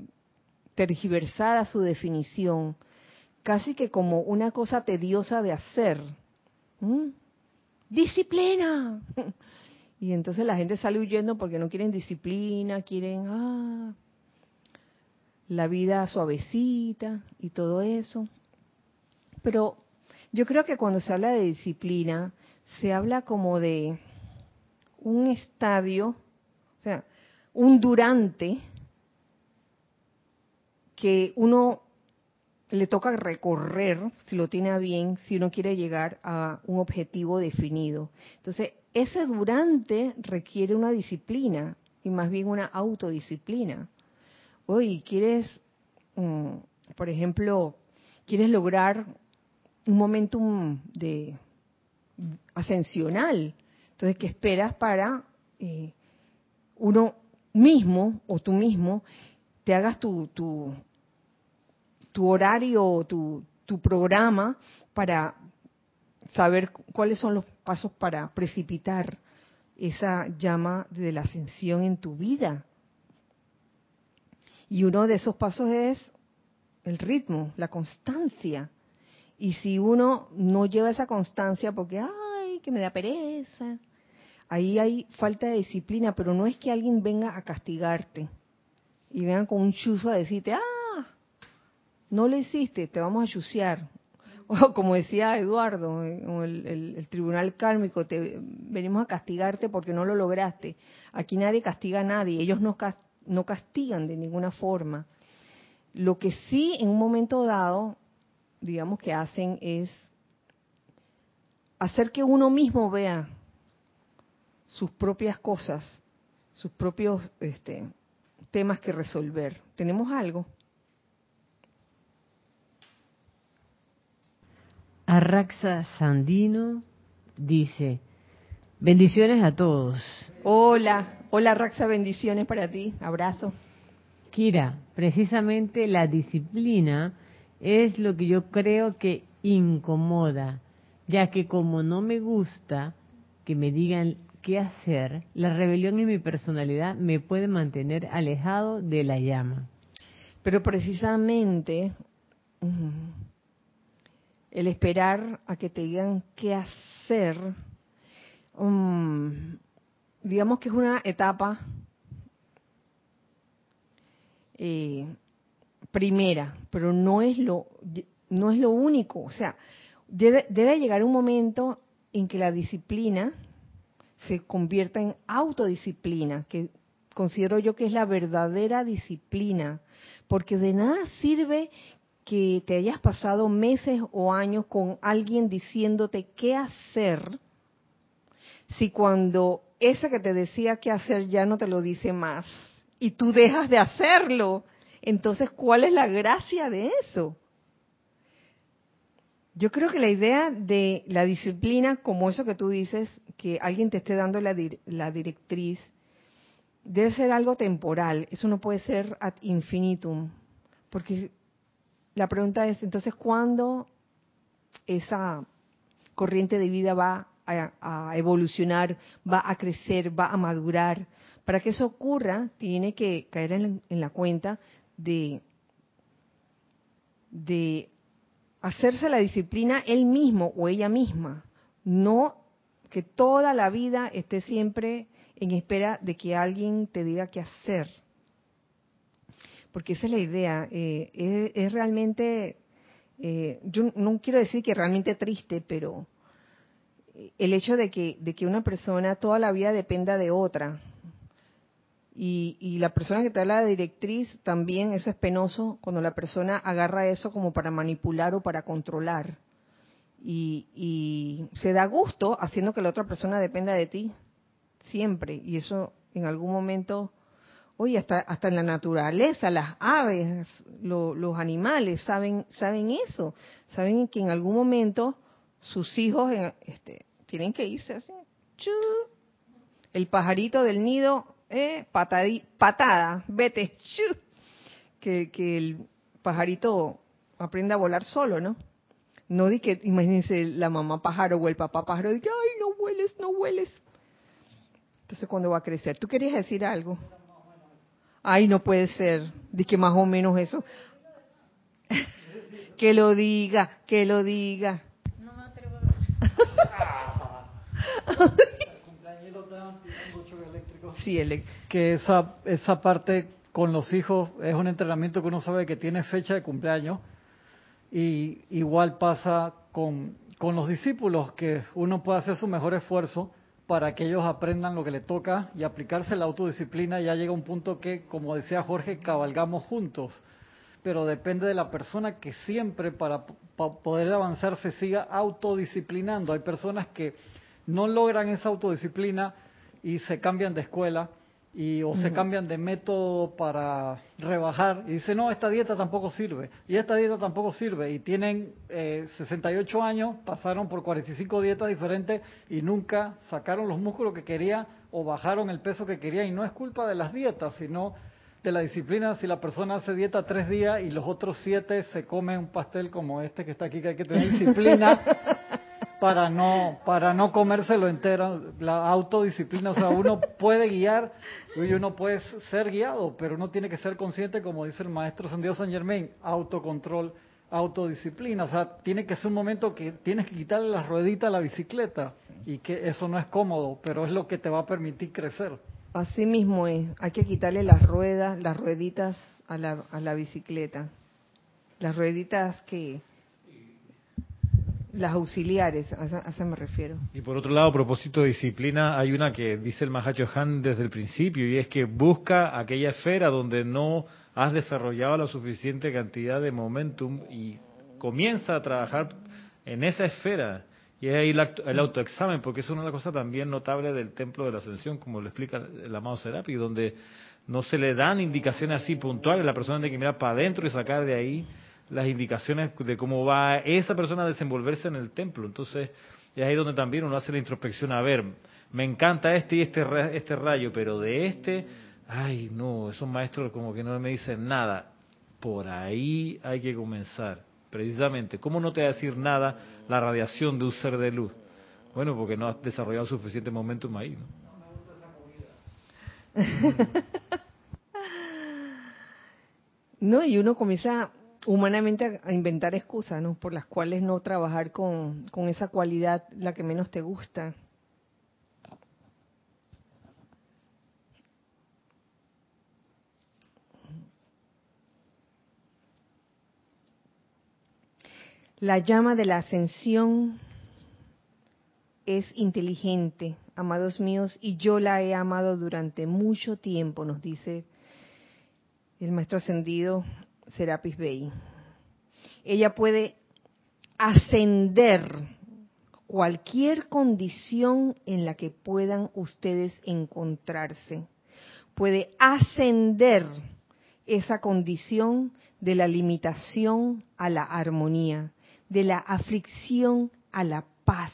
tergiversada su definición, casi que como una cosa tediosa de hacer. Disciplina. (laughs) Y entonces la gente sale huyendo porque no quieren disciplina, quieren, ah, la vida suavecita y todo eso. Pero yo creo que cuando se habla de disciplina, se habla como de un estadio, o sea, un durante que uno le toca recorrer, si lo tiene bien, si uno quiere llegar a un objetivo definido. Entonces, ese durante requiere una disciplina y más bien una autodisciplina hoy quieres, mm, por ejemplo, quieres lograr un momentum de ascensional, entonces, ¿qué esperas para eh, uno mismo o tú mismo te hagas tu, tu horario, tu, tu programa para saber cuáles son los pasos para precipitar esa llama de la ascensión en tu vida? Y uno de esos pasos es el ritmo, la constancia. Y si uno no lleva esa constancia porque, ay, que me da pereza, ahí hay falta de disciplina, pero no es que alguien venga a castigarte y vengan con un chuzo a decirte, ah, no lo hiciste, te vamos a chusear. (laughs) o como decía Eduardo, el, el, tribunal kármico, te, venimos a castigarte porque no lo lograste. Aquí nadie castiga a nadie, ellos no, no castigan de ninguna forma. Lo que sí en un momento dado, digamos que hacen es hacer que uno mismo vea sus propias cosas, sus propios este, temas que resolver. ¿Tenemos algo? Arraxa Sandino dice, bendiciones a todos. Hola, hola Arraxa, bendiciones para ti, abrazo. Kira, precisamente la disciplina es lo que yo creo que incomoda, ya que como no me gusta que me digan qué hacer, la rebelión en mi personalidad me puede mantener alejado de la llama. Pero precisamente el esperar a que te digan qué hacer, um, digamos que es una etapa eh, primera, pero no es lo no es lo único. O sea, debe, debe llegar un momento en que la disciplina se convierta en autodisciplina, que considero yo que es la verdadera disciplina, porque de nada sirve que te hayas pasado meses o años con alguien diciéndote qué hacer, si cuando ese que te decía qué hacer ya no te lo dice más y tú dejas de hacerlo, entonces ¿cuál es la gracia de eso? Yo creo que la idea de la disciplina, como eso que tú dices, que alguien te esté dando la, la directriz, debe ser algo temporal. Eso no puede ser ad infinitum. Porque la pregunta es, entonces, ¿cuándo esa corriente de vida va a, evolucionar, va a crecer, va a madurar? Para que eso ocurra, tiene que caer en, la cuenta de, de hacerse la disciplina él mismo o ella misma, no que toda la vida esté siempre en espera de que alguien te diga qué hacer porque esa es la idea. Eh, es, realmente, eh, yo no quiero decir que realmente triste, pero el hecho de que, de que una persona toda la vida dependa de otra, y, y, la persona que te da la directriz también, eso es penoso cuando la persona agarra eso como para manipular o para controlar. Y, y, se da gusto haciendo que la otra persona dependa de ti, siempre. Y eso en algún momento Oye, hasta, hasta en la naturaleza, las aves, los animales saben, saben eso, saben que en algún momento sus hijos este, tienen que irse así. El pajarito del nido, eh, patada, vete, que, que el pajarito aprenda a volar solo, ¿no? No di que, imagínense la mamá pájaro o el papá pájaro, de que, ay, no hueles, no hueles. Entonces, ¿cuándo va a crecer? ¿Tú querías decir algo? Ay, no puede ser. De que más o menos eso. (laughs) que lo diga, que lo diga. No me atrevo (laughs) Sí, eléctrico. Que esa, esa parte con los hijos es un entrenamiento que uno sabe que tiene fecha de cumpleaños. Y igual pasa con, con los discípulos, que uno puede hacer su mejor esfuerzo para que ellos aprendan lo que le toca y aplicarse la autodisciplina, ya llega un punto que, como decía Jorge, cabalgamos juntos. Pero depende de la persona que siempre para, poder avanzar se siga autodisciplinando. Hay personas que no logran esa autodisciplina y se cambian de escuela y o se cambian de método para rebajar. Y dicen, no, esta dieta tampoco sirve, y esta dieta tampoco sirve, y tienen eh, 68 años, pasaron por 45 dietas diferentes y nunca sacaron los músculos que querían o bajaron el peso que querían, y no es culpa de las dietas, sino de la disciplina, si la persona hace dieta tres días y los otros siete se come un pastel como este que está aquí, que hay que tener disciplina, (laughs) para no para no comérselo entero, la autodisciplina, o sea, uno (laughs) puede guiar y uno puede ser guiado, pero uno tiene que ser consciente, como dice el maestro Santiago San Germain, autocontrol, autodisciplina, o sea, tiene que ser un momento que tienes que quitarle la ruedita a la bicicleta y que eso no es cómodo, pero es lo que te va a permitir crecer. Así mismo es, hay que quitarle las ruedas, las rueditas a la, a la bicicleta, las rueditas que Las auxiliares, a eso me refiero. Y por otro lado, a propósito de disciplina, hay una que dice el Mahacho Han desde el principio, y es que busca aquella esfera donde no has desarrollado la suficiente cantidad de momentum y comienza a trabajar en esa esfera. Y es ahí el, autoexamen, porque es una cosas también notable del templo de la ascensión, como lo explica el amado Serapi, donde no se le dan indicaciones así puntuales, la persona tiene que mirar para adentro y sacar de ahí las indicaciones de cómo va esa persona a desenvolverse en el templo. Entonces, es ahí donde también uno hace la introspección, a ver, me encanta este y este, este rayo, pero de este, ay, no, esos maestros como que no me dicen nada. Por ahí hay que comenzar, precisamente. ¿Cómo no te va a decir nada la radiación de un ser de luz? Bueno, porque no has desarrollado suficiente momentum ahí, ¿no? (laughs) no, y uno comienza humanamente a inventar excusas, ¿no? Por las cuales no trabajar con, con esa cualidad, la que menos te gusta. La llama de la ascensión es inteligente, amados míos, y yo la he amado durante mucho tiempo, nos dice el maestro ascendido Serapis Bey. Ella puede ascender cualquier condición en la que puedan ustedes encontrarse. Puede ascender esa condición de la limitación a la armonía, de la aflicción a la paz,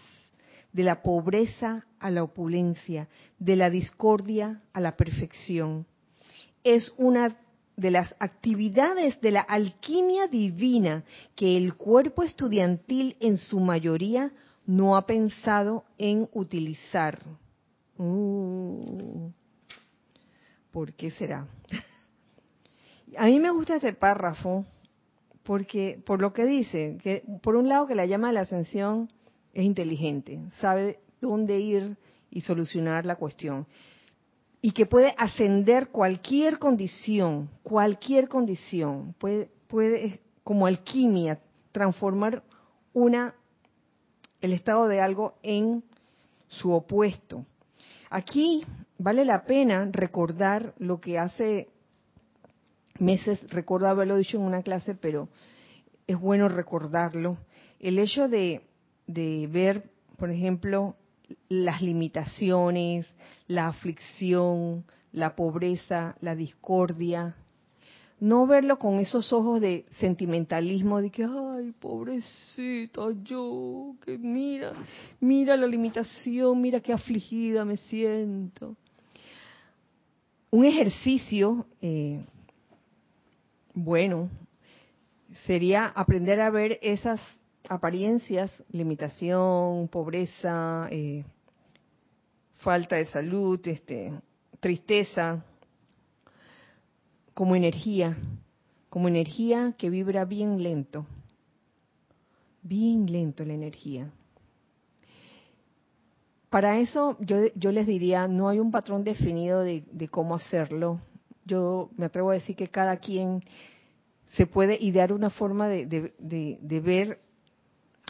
de la pobreza a la opulencia, de la discordia a la perfección. Es una de las actividades de la alquimia divina que el cuerpo estudiantil en su mayoría no ha pensado en utilizar. Uh, ¿Por qué será? (laughs) A mí me gusta este párrafo porque por lo que dice, que por un lado que la llama de la ascensión es inteligente, sabe dónde ir y solucionar la cuestión y que puede ascender cualquier condición, cualquier condición, puede, puede como alquimia transformar una el estado de algo en su opuesto. Aquí vale la pena recordar lo que hace meses, recuerdo haberlo dicho en una clase, pero es bueno recordarlo. El hecho de, de ver, por ejemplo, las limitaciones, la aflicción, la pobreza, la discordia. No verlo con esos ojos de sentimentalismo, de que, ay, pobrecita yo, que mira, mira la limitación, mira qué afligida me siento. Un ejercicio, eh, bueno, sería aprender a ver esas apariencias, limitación, pobreza, eh, falta de salud, este, tristeza, como energía, como energía que vibra bien lento, bien lento la energía. Para eso yo, yo les diría, no hay un patrón definido de, cómo hacerlo. Yo me atrevo a decir que cada quien se puede idear una forma de, de ver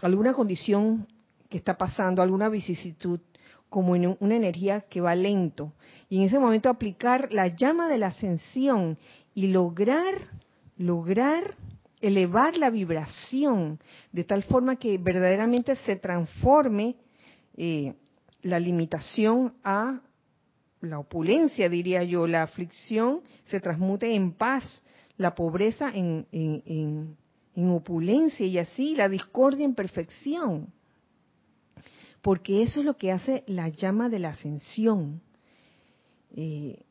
alguna condición que está pasando, alguna vicisitud, como en una energía que va lento. Y en ese momento aplicar la llama de la ascensión y lograr, lograr elevar la vibración de tal forma que verdaderamente se transforme eh, la limitación a la opulencia, diría yo, la aflicción se transmute en paz, la pobreza en, en opulencia y así la discordia en perfección. Porque eso es lo que hace la llama de la ascensión. Eh,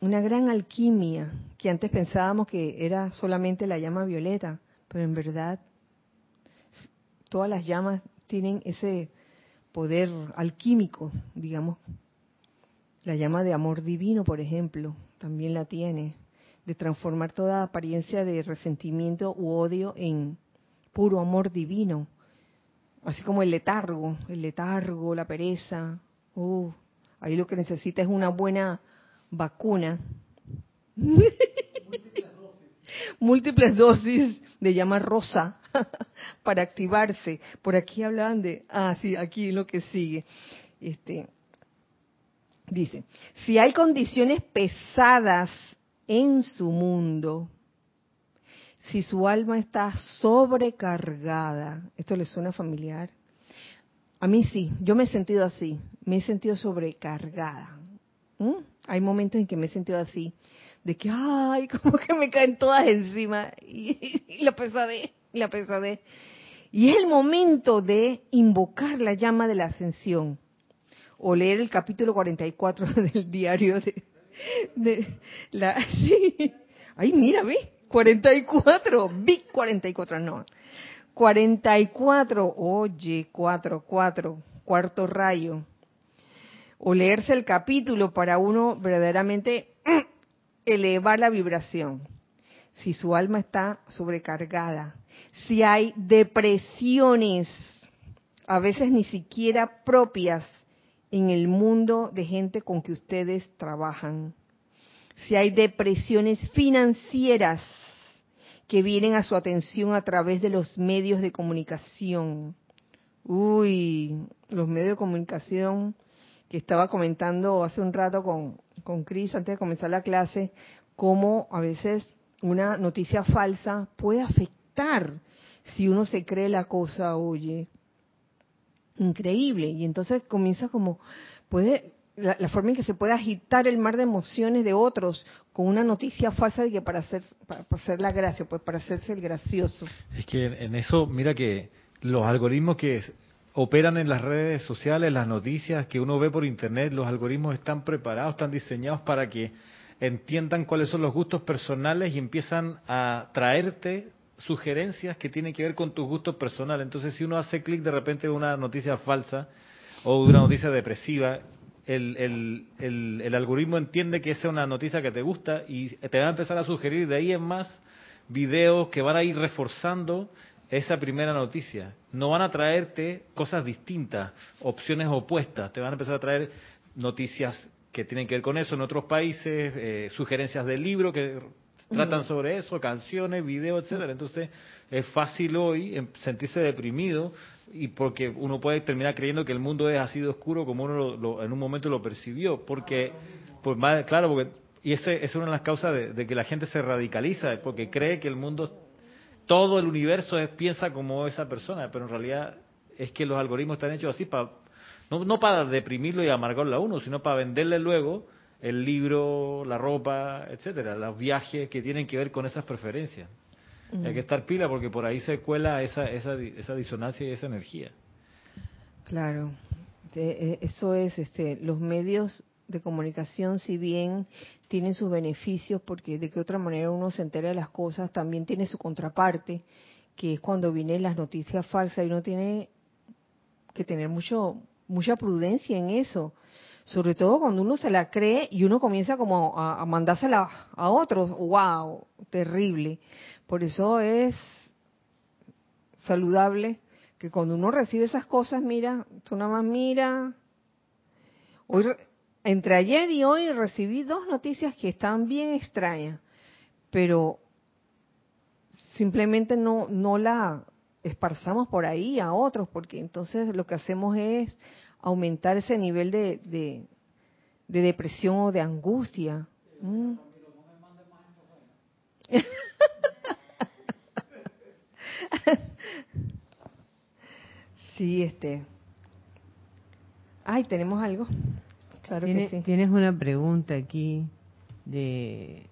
una gran alquimia que antes pensábamos que era solamente la llama violeta, pero en verdad todas las llamas tienen ese poder alquímico, digamos. La llama de amor divino, por ejemplo, también la tiene de transformar toda apariencia de resentimiento u odio en puro amor divino. Así como el letargo, el letargo, la pereza. Uh, ahí lo que necesita es una buena vacuna. (laughs) Múltiples dosis. de llama rosa (laughs) para activarse. Por aquí hablaban de, ah, sí, aquí lo que sigue. Este, dice, si hay condiciones pesadas en su mundo, si su alma está sobrecargada, ¿esto le suena familiar? A mí sí, yo me he sentido así, me he sentido sobrecargada. Hay momentos en que me he sentido así, de que, ay, (laughs) como que me caen todas encima, y, (laughs) la pesadez, la pesadez. Y es el momento de invocar la llama de la ascensión, o leer el capítulo 44 (laughs) del diario de, de la... Sí. Ay, mira, ve, 44, Big 44, no. 44, oye, 4, 4, cuarto rayo. O leerse el capítulo para uno verdaderamente (clears throat) elevar la vibración. Si su alma está sobrecargada, si hay depresiones, a veces ni siquiera propias en el mundo de gente con que ustedes trabajan, si hay depresiones financieras que vienen a su atención a través de los medios de comunicación. Uy, los medios de comunicación que estaba comentando hace un rato con, con Cris antes de comenzar la clase, cómo a veces una noticia falsa puede afectar si uno se cree la cosa, oye, increíble. Y entonces comienza como, puede, la, forma en que se puede agitar el mar de emociones de otros con una noticia falsa de que para hacer, para, hacer la gracia, pues para hacerse el gracioso. Es que en eso, mira que los algoritmos que operan en las redes sociales, las noticias que uno ve por internet, los algoritmos están preparados, están diseñados para que entiendan cuáles son los gustos personales y empiezan a traerte sugerencias que tienen que ver con tus gustos personales. Entonces, si uno hace clic de repente en una noticia falsa o una noticia depresiva el, el, el, algoritmo entiende que esa es una noticia que te gusta y te va a empezar a sugerir de ahí en más videos que van a ir reforzando esa primera noticia. No van a traerte cosas distintas, opciones opuestas. Te van a empezar a traer noticias que tienen que ver con eso en otros países, eh, sugerencias del libro que tratan sobre eso, canciones, videos, etcétera. Entonces es fácil hoy em, sentirse deprimido y porque uno puede terminar creyendo que el mundo es así de oscuro como uno en un momento lo percibió, porque, pues más, claro, porque, y ese, es una de las causas de, que la gente se radicaliza, porque cree que el mundo, todo el universo es, piensa como esa persona, pero en realidad es que los algoritmos están hechos así para, no, no para deprimirlo y amargarlo a uno, sino para venderle luego el libro, la ropa, etcétera, los viajes que tienen que ver con esas preferencias. Hay que estar pila porque por ahí se cuela esa, esa, esa disonancia y esa energía. Claro, eh, eso es, este, los medios de comunicación, si bien tienen sus beneficios, porque de qué otra manera uno se entera de las cosas, también tiene su contraparte, que es cuando vienen las noticias falsas y uno tiene que tener mucho mucha prudencia en eso, sobre todo cuando uno se la cree y uno comienza como a, mandársela a otros, wow, terrible. Por eso es saludable que cuando uno recibe esas cosas, mira, tú nada más mira. Hoy, entre ayer y hoy recibí dos noticias que están bien extrañas, pero simplemente no, no la esparzamos por ahí a otros, porque entonces lo que hacemos es aumentar ese nivel de, de, depresión o de angustia. ¿Mm? (laughs) sí, este. Ay, tenemos algo. Claro que sí. Tienes una pregunta aquí de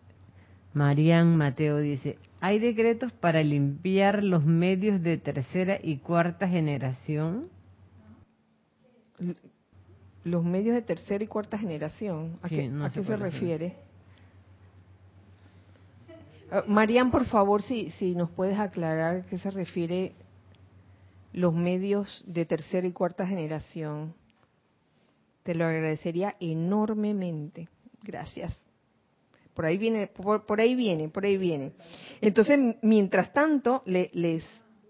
Marian Mateo dice, ¿hay decretos para limpiar los medios de tercera y cuarta generación? Los medios de tercera y cuarta generación, ¿a qué, se refiere? Ah, Marian, por favor, si, si nos puedes aclarar qué se refiere los medios de tercera y cuarta generación. Te lo agradecería enormemente. Gracias. Por ahí viene, por, ahí viene, por ahí viene. Entonces, mientras tanto, les,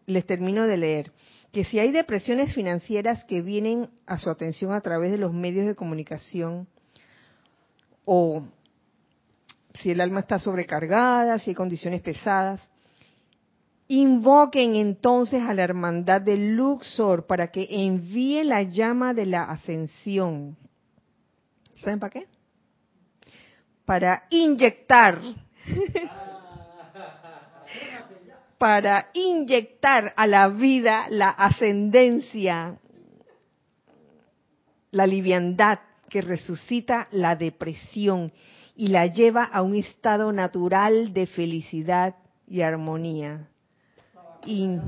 les termino de leer que si hay depresiones financieras que vienen a su atención a través de los medios de comunicación o si el alma está sobrecargada, si hay condiciones pesadas, Invoquen entonces a la hermandad de Luxor para que envíe la llama de la ascensión. ¿Saben para qué? Para inyectar. (laughs) para inyectar a la vida la ascendencia, la liviandad que resucita la depresión y la lleva a un estado natural de felicidad y armonía. Y,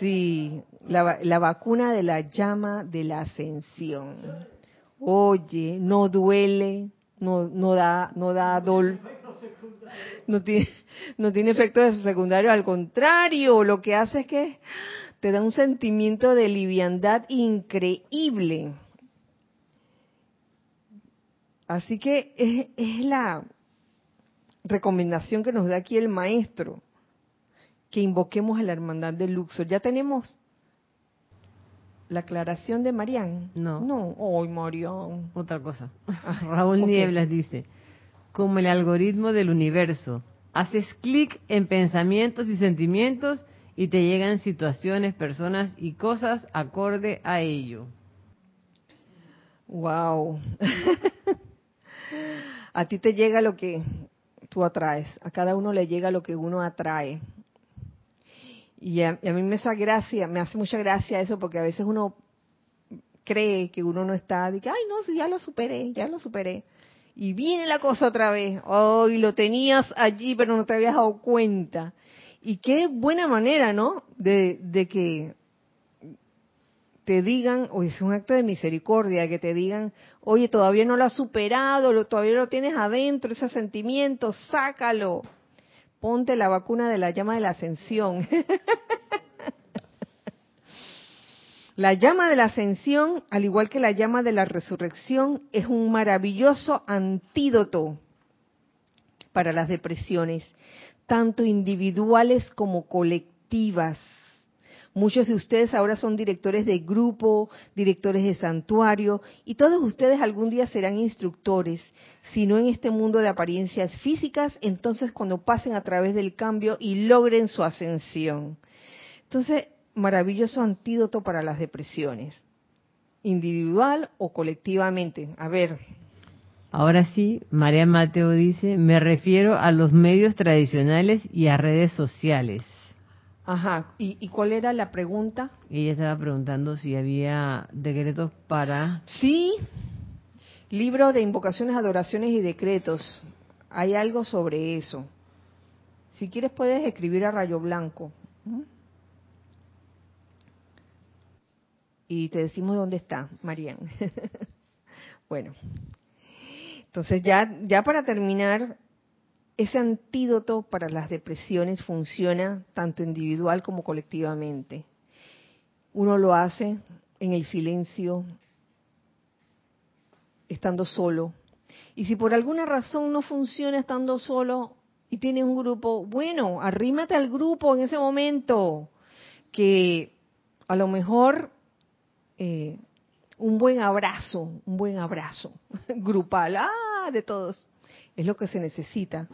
sí, la, la vacuna de la llama de la ascensión. Oye, no duele, no, no da, no da dol, no tiene, no tiene efectos secundarios, al contrario, lo que hace es que te da un sentimiento de liviandad increíble. Así que es, es la recomendación que nos da aquí el maestro que invoquemos a la hermandad de Luxor. Ya tenemos la aclaración de Marian. No. No, hoy Marian. Otra cosa. Raúl Nieblas dice, como el algoritmo del universo, haces clic en pensamientos y sentimientos y te llegan situaciones, personas y cosas acorde a ello. Wow. a ti te llega lo que tú atraes, a cada uno le llega lo que uno atrae. Y a, mí me hace gracia, me hace mucha gracia eso porque a veces uno cree que uno no está, de que, ay, no, ya lo superé, ya lo superé. Y viene la cosa otra vez, oh, lo tenías allí, pero no te habías dado cuenta. Y qué buena manera, ¿no? De, de que te digan, o es un acto de misericordia, que te digan, oye, todavía no lo has superado, lo, todavía lo tienes adentro, ese sentimiento, sácalo ponte la vacuna de la llama de la ascensión. (laughs) la llama de la ascensión, al igual que la llama de la resurrección, es un maravilloso antídoto para las depresiones, tanto individuales como colectivas. Muchos de ustedes ahora son directores de grupo, directores de santuario, y todos ustedes algún día serán instructores, si no en este mundo de apariencias físicas, entonces cuando pasen a través del cambio y logren su ascensión. Entonces, maravilloso antídoto para las depresiones, individual o colectivamente. A ver. Ahora sí, María Mateo dice, me refiero a los medios tradicionales y a redes sociales. Ajá, ¿Y, cuál era la pregunta? Ella estaba preguntando si había decretos para... Sí, libro de invocaciones, adoraciones y decretos. Hay algo sobre eso. Si quieres puedes escribir a rayo blanco. Y te decimos dónde está, Marian. (laughs) bueno, entonces ya, ya para terminar, ese antídoto para las depresiones funciona tanto individual como colectivamente. Uno lo hace en el silencio, estando solo. Y si por alguna razón no funciona estando solo y tiene un grupo, bueno, arrímate al grupo en ese momento, que a lo mejor eh, un buen abrazo, un buen abrazo (laughs) grupal, ah, de todos, es lo que se necesita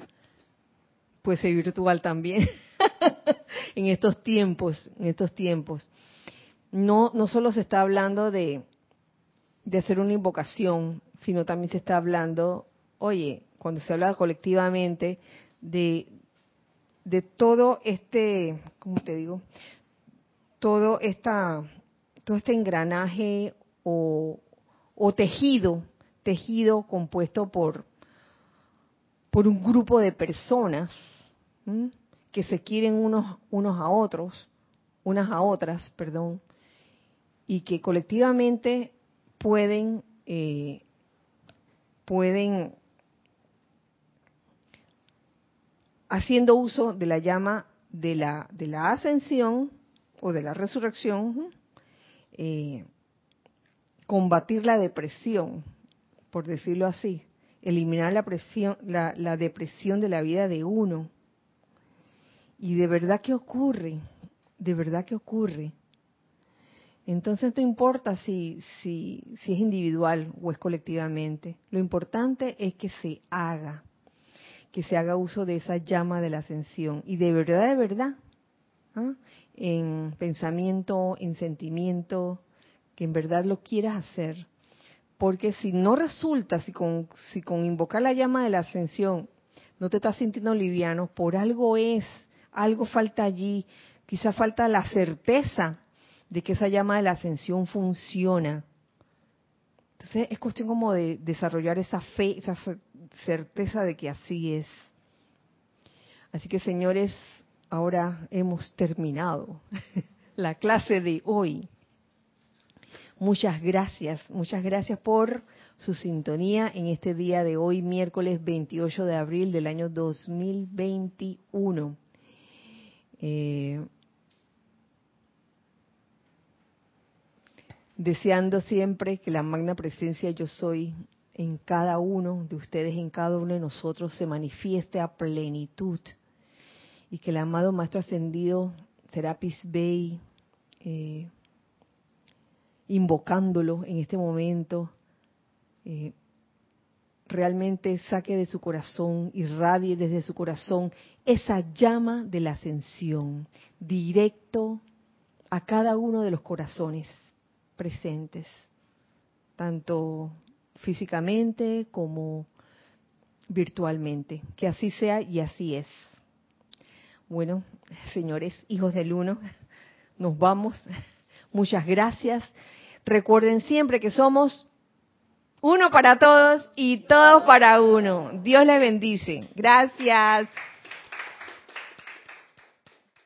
puede ser virtual también (laughs) en estos tiempos, en estos tiempos. No, no solo se está hablando de, de hacer una invocación, sino también se está hablando, oye, cuando se habla colectivamente, de, de todo este, ¿cómo te digo? Todo esta, todo este engranaje o, tejido, tejido compuesto por, por un grupo de personas que se quieren unos, unos a otros, unas a otras, perdón, y que colectivamente pueden, eh, pueden, haciendo uso de la llama de la, de la ascensión o de la resurrección, eh, combatir la depresión, por decirlo así, eliminar la, presión, la, depresión de la vida de uno y de verdad que ocurre, de verdad que ocurre. Entonces no importa si, si, si es individual o es colectivamente. Lo importante es que se haga, que se haga uso de esa llama de la ascensión. Y de verdad, de verdad, en pensamiento, en sentimiento, que en verdad lo quieras hacer. Porque si no resulta, si con, si con invocar la llama de la ascensión no te estás sintiendo liviano, por algo es, algo falta allí, quizá falta la certeza de que esa llama de la ascensión funciona. Entonces es cuestión como de desarrollar esa fe, esa certeza de que así es. Así que señores, ahora hemos terminado (laughs) la clase de hoy. Muchas gracias, muchas gracias por su sintonía en este día de hoy, miércoles 28 de abril del año 2021. Eh, deseando siempre que la magna presencia yo soy en cada uno de ustedes, en cada uno de nosotros, se manifieste a plenitud y que el amado Maestro Ascendido Serapis Bey eh, invocándolo en este momento, eh, realmente saque de su corazón, irradie desde su corazón esa llama de la ascensión, directo a cada uno de los corazones presentes, tanto físicamente como virtualmente. Que así sea y así es. Bueno, señores, hijos del uno, nos vamos. Muchas gracias. Recuerden siempre que somos uno para todos y todos para uno. Dios les bendice. Gracias.